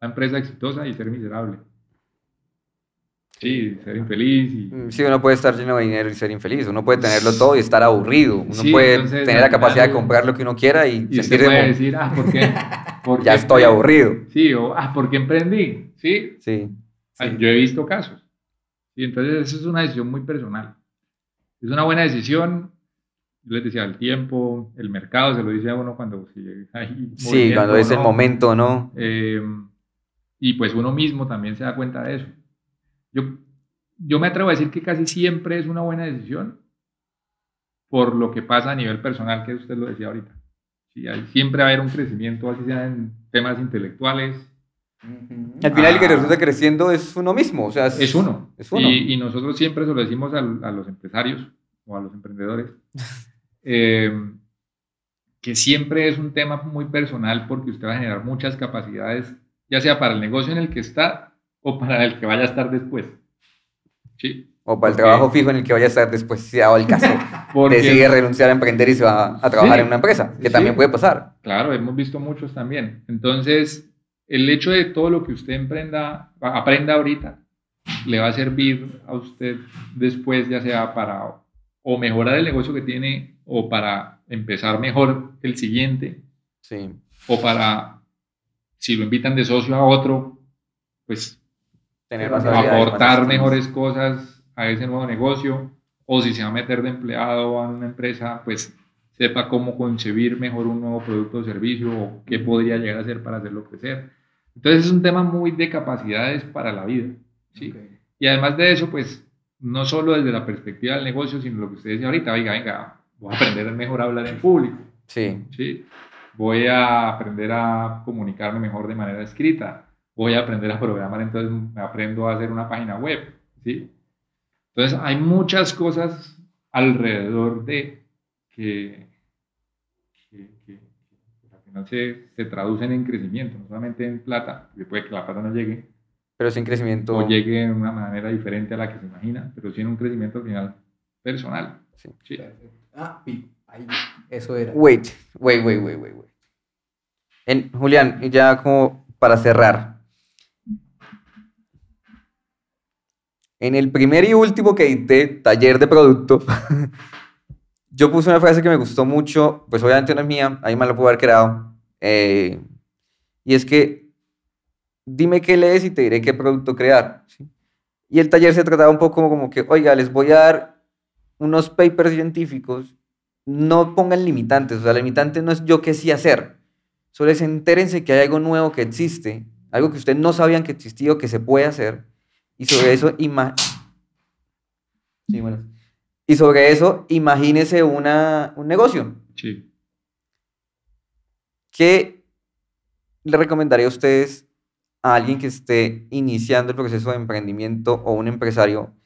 una empresa exitosa y ser miserable. Sí, ser infeliz. Y... Mm, Sí, uno puede estar lleno de dinero y ser infeliz. Uno puede tenerlo todo y estar aburrido. Uno Sí, puede entonces, tener la capacidad de comprar lo que uno quiera y, Y sentirse puede como, decir, ah, ¿por qué? ¿Por ya qué estoy emprendí? aburrido. Sí, o ah, ¿por qué emprendí? Sí, Sí. Ah, Yo he visto casos. Y entonces eso es una decisión muy personal. Es una buena decisión. Yo les decía, el tiempo, el mercado, se lo dice a uno cuando si hay Sí, cuando es el no. momento, ¿no? Eh, y pues uno mismo también se da cuenta de eso. Yo, yo me atrevo a decir que casi siempre es una buena decisión por lo que pasa a nivel personal, que usted lo decía ahorita. Sí, hay, siempre va a haber un crecimiento, así sea en temas intelectuales, Al final el que Ah. resulta creciendo es uno mismo. O sea, es, Es uno. Es uno. Y, y nosotros siempre se lo decimos al- a, los empresarios o a los emprendedores, eh, que siempre es un tema muy personal porque usted va a generar muchas capacidades, ya sea para el negocio en el que está o para el que vaya a estar después. Sí. O para el trabajo fijo en el que vaya a estar después, si dado el caso. Porque, Decide renunciar a emprender y se va a trabajar Sí. en una empresa, que Sí. también puede pasar. Claro, hemos visto muchos también. Entonces, el hecho de todo lo que usted emprenda, aprenda ahorita, le va a servir a usted después, ya sea para o mejorar el negocio que tiene o para empezar mejor el siguiente Sí. o para, si lo invitan de socio a otro, pues Tener aportar mejores cosas a ese nuevo negocio o si se va a meter de empleado a una empresa, pues sepa cómo concebir mejor un nuevo producto o servicio o qué podría llegar a hacer para hacerlo crecer. Entonces es un tema muy de capacidades para la vida. ¿sí? Y además de eso, pues no solo desde la perspectiva del negocio, sino lo que usted decía ahorita, oiga, venga, voy a aprender mejor a hablar en público. Sí. ¿sí? Voy a aprender a comunicarme mejor de manera escrita. Voy a aprender a programar, entonces me aprendo a hacer una página web, ¿sí? Entonces hay muchas cosas alrededor de que, que, que- que al final se, se traducen en crecimiento, no solamente en plata, porque puede que la plata no llegue, Pero sin crecimiento. o llegue de una manera diferente a la que se imagina, pero sí en un crecimiento al final personal. Sí. ¿sí? Ah, ahí, eso era. Wait, wait, wait, wait, wait. wait. En, Julián, ya como para cerrar. En el primer y último que edité, taller de producto, yo puse una frase que me gustó mucho, pues obviamente no es mía, ahí me la puedo haber creado. eh, y es que, dime qué lees y te diré qué producto crear. ¿sí? Y el taller se trataba un poco como que, oiga, les voy a dar unos papers científicos no pongan limitantes, o sea, la limitante no es yo qué sí hacer, solo es entérense que hay algo nuevo que existe, algo que ustedes no sabían que existía o que se puede hacer, y sobre eso, ima sí, bueno. y sobre eso imagínese una, un negocio. Sí. ¿Qué le recomendaría a ustedes a alguien que esté iniciando el proceso de emprendimiento o un empresario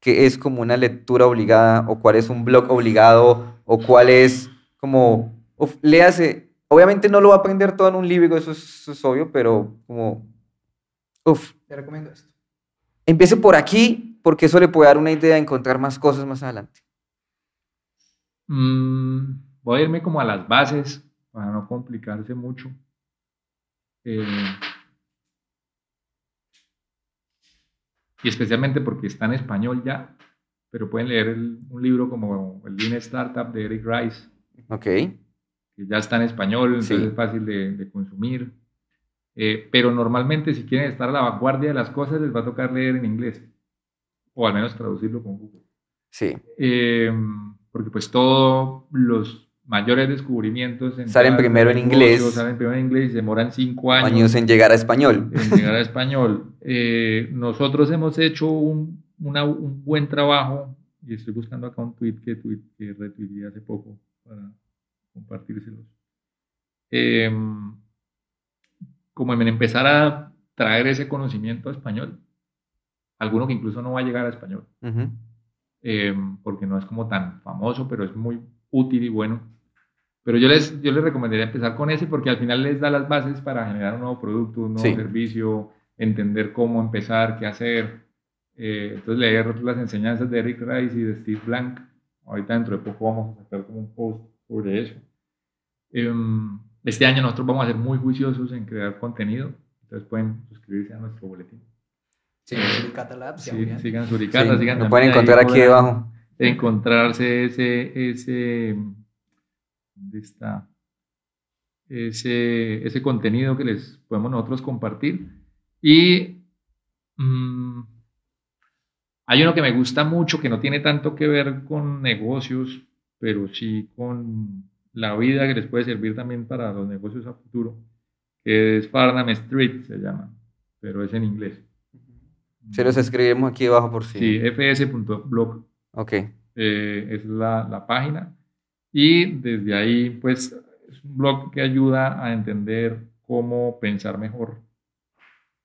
que es como una lectura obligada o cuál es un blog obligado o cuál es como, uf, léase, obviamente no lo va a aprender todo en un libro, eso es, eso es obvio, pero como, uff, Te recomiendo esto. empiece por aquí porque eso le puede dar una idea de encontrar más cosas más adelante. Mm, voy a irme como a las bases para no complicarse mucho. Eh, y especialmente porque está en español ya, pero pueden leer el- un libro como el Lean Startup de Eric Rice, Ok, que ya está en español, entonces Sí. es fácil de, de consumir. Eh, pero normalmente si quieren estar a la vanguardia de las cosas les va a tocar leer en inglés, o al menos traducirlo con Google. sí, Eh, porque pues todos los mayores descubrimientos en Salen primero en inglés. Salen primero en inglés y demoran cinco años, años en llegar a español. en llegar a español. Eh, nosotros hemos hecho un, una- un buen trabajo y estoy buscando acá un tweet que, tweet, que retuiteé hace poco para compartírselos. Eh, como en empezar a traer ese conocimiento a español, alguno que incluso no va a llegar a español Ujú. eh, porque no es como tan famoso, pero es muy útil y bueno. Pero yo les, yo les recomendaría empezar con ese porque al final les da las bases para generar un nuevo producto, un nuevo Sí. servicio, entender cómo empezar, qué hacer. Eh, entonces leer las enseñanzas de Eric Rice y de Steve Blank. Ahorita dentro de poco vamos a sacar como un post sobre eso. Em, este año nosotros vamos a ser muy juiciosos en crear contenido, entonces pueden suscribirse a nuestro boletín. Sí, Suricata Labs. y a Sí, sigan Suricata, Sí, sigan lo pueden encontrar aquí debajo. Encontrarse ese, ese, ¿dónde está? Ese, ese contenido que les podemos nosotros compartir. Y mm, hay uno que me gusta mucho que no tiene tanto que ver con negocios, pero sí con la vida que les puede servir también para los negocios a futuro, que es Farnham Street, se llama, pero es en inglés. Se los escribimos aquí debajo por si. Sí, fs.blog Ok. eh, es la, la página. Y desde ahí, pues, es un blog que ayuda a entender cómo pensar mejor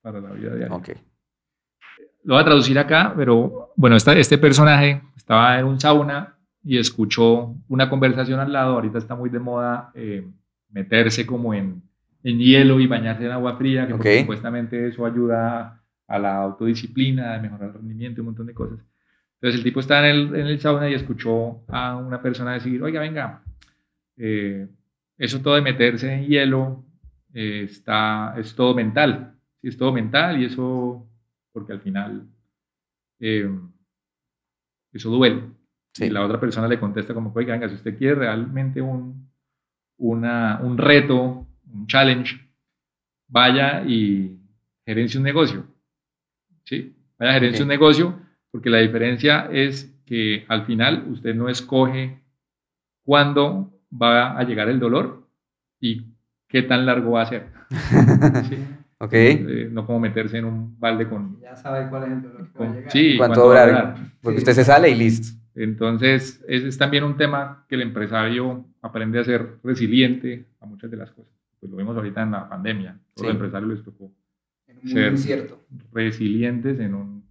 para la vida diaria. Ok. Lo voy a traducir acá, pero bueno, esta- este personaje estaba en un sauna y escuchó una conversación al lado. Ahorita está muy de moda eh, meterse como en, en hielo y bañarse en agua fría, que porque Ok. supuestamente eso ayuda a la autodisciplina, a mejorar el rendimiento y un montón de cosas. Entonces el tipo está en el, en el sauna y escuchó a una persona decir, oiga, venga, eh, eso todo de meterse en hielo eh, está, es todo mental. Sí, es todo mental y eso, porque al final eh, eso duele. Sí. Y la otra persona le contesta como, oiga, venga, si usted quiere realmente un, una, un reto, un challenge, vaya y gerencie un negocio. ¿Sí? Vaya a gerencia Ok. un negocio, porque la diferencia es que al final usted no escoge cuándo va a llegar el dolor y qué tan largo va a ser. ¿sí? ok. Eh, no como meterse en un balde con... Ya sabe cuál es el dolor que va a con llegar. sí, ¿Cuánto cuánto va a durar? Porque Sí. usted se sale y listo. Entonces, ese es también un tema que el empresario aprende a ser resiliente a muchas de las cosas. Pues lo vimos ahorita en la pandemia. A Todos Sí. los empresarios les tocó En un mundo ser- incierto. resilientes en un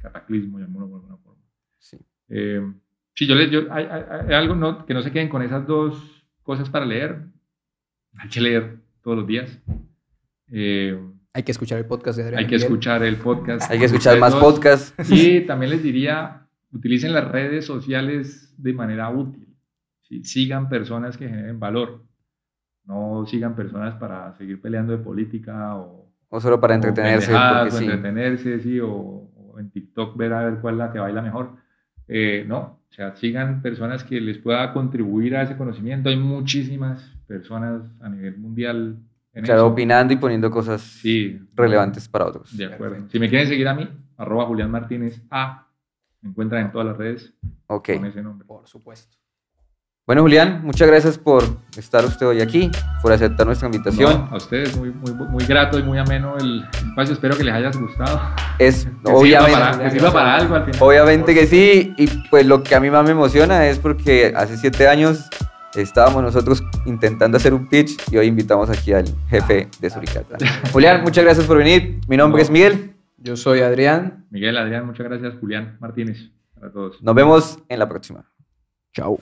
cataclismo, llamémoslo de alguna forma. Sí. Eh, sí, yo les, yo, hay, hay- hay algo no, que no se queden con esas dos cosas para leer. Hay que leer todos los días. Eh, Hay que escuchar el podcast de Adrián. hay que Miguel. escuchar el podcast. Hay que escuchar más podcasts. Y también les diría, utilicen las redes sociales de manera útil. ¿sí? Sigan personas que generen valor. No sigan personas para seguir peleando de política o, O solo para o entretenerse. pendejadas, Porque o sí. entretenerse, sí, o, o en TikTok ver a ver cuál es la que baila mejor. Eh, no, o sea, sigan personas que les pueda contribuir a ese conocimiento. Hay muchísimas personas a nivel mundial en Claro, eso. opinando y poniendo cosas Sí, relevantes para otros. de acuerdo. Perfecto. Si me quieren seguir a mí, arroba Julián Martínez A, me encuentran en todas las redes Ok. con ese nombre. Por supuesto. Bueno, Julián, muchas gracias por estar usted hoy aquí, por aceptar nuestra invitación. No, a ustedes muy, muy, muy grato y muy ameno el espacio. Espero que les haya gustado. Es Que sirva obviamente, para, que sirva para algo al final. obviamente que sí, y pues lo que a mí más me emociona es porque hace siete años estábamos nosotros intentando hacer un pitch y hoy invitamos aquí al jefe de Suricata. Julián, muchas gracias por venir. Mi nombre No. es Miguel. Yo soy Adrián. Miguel, Adrián, muchas gracias. Julián Martínez, para todos. Nos vemos en la próxima. Chao.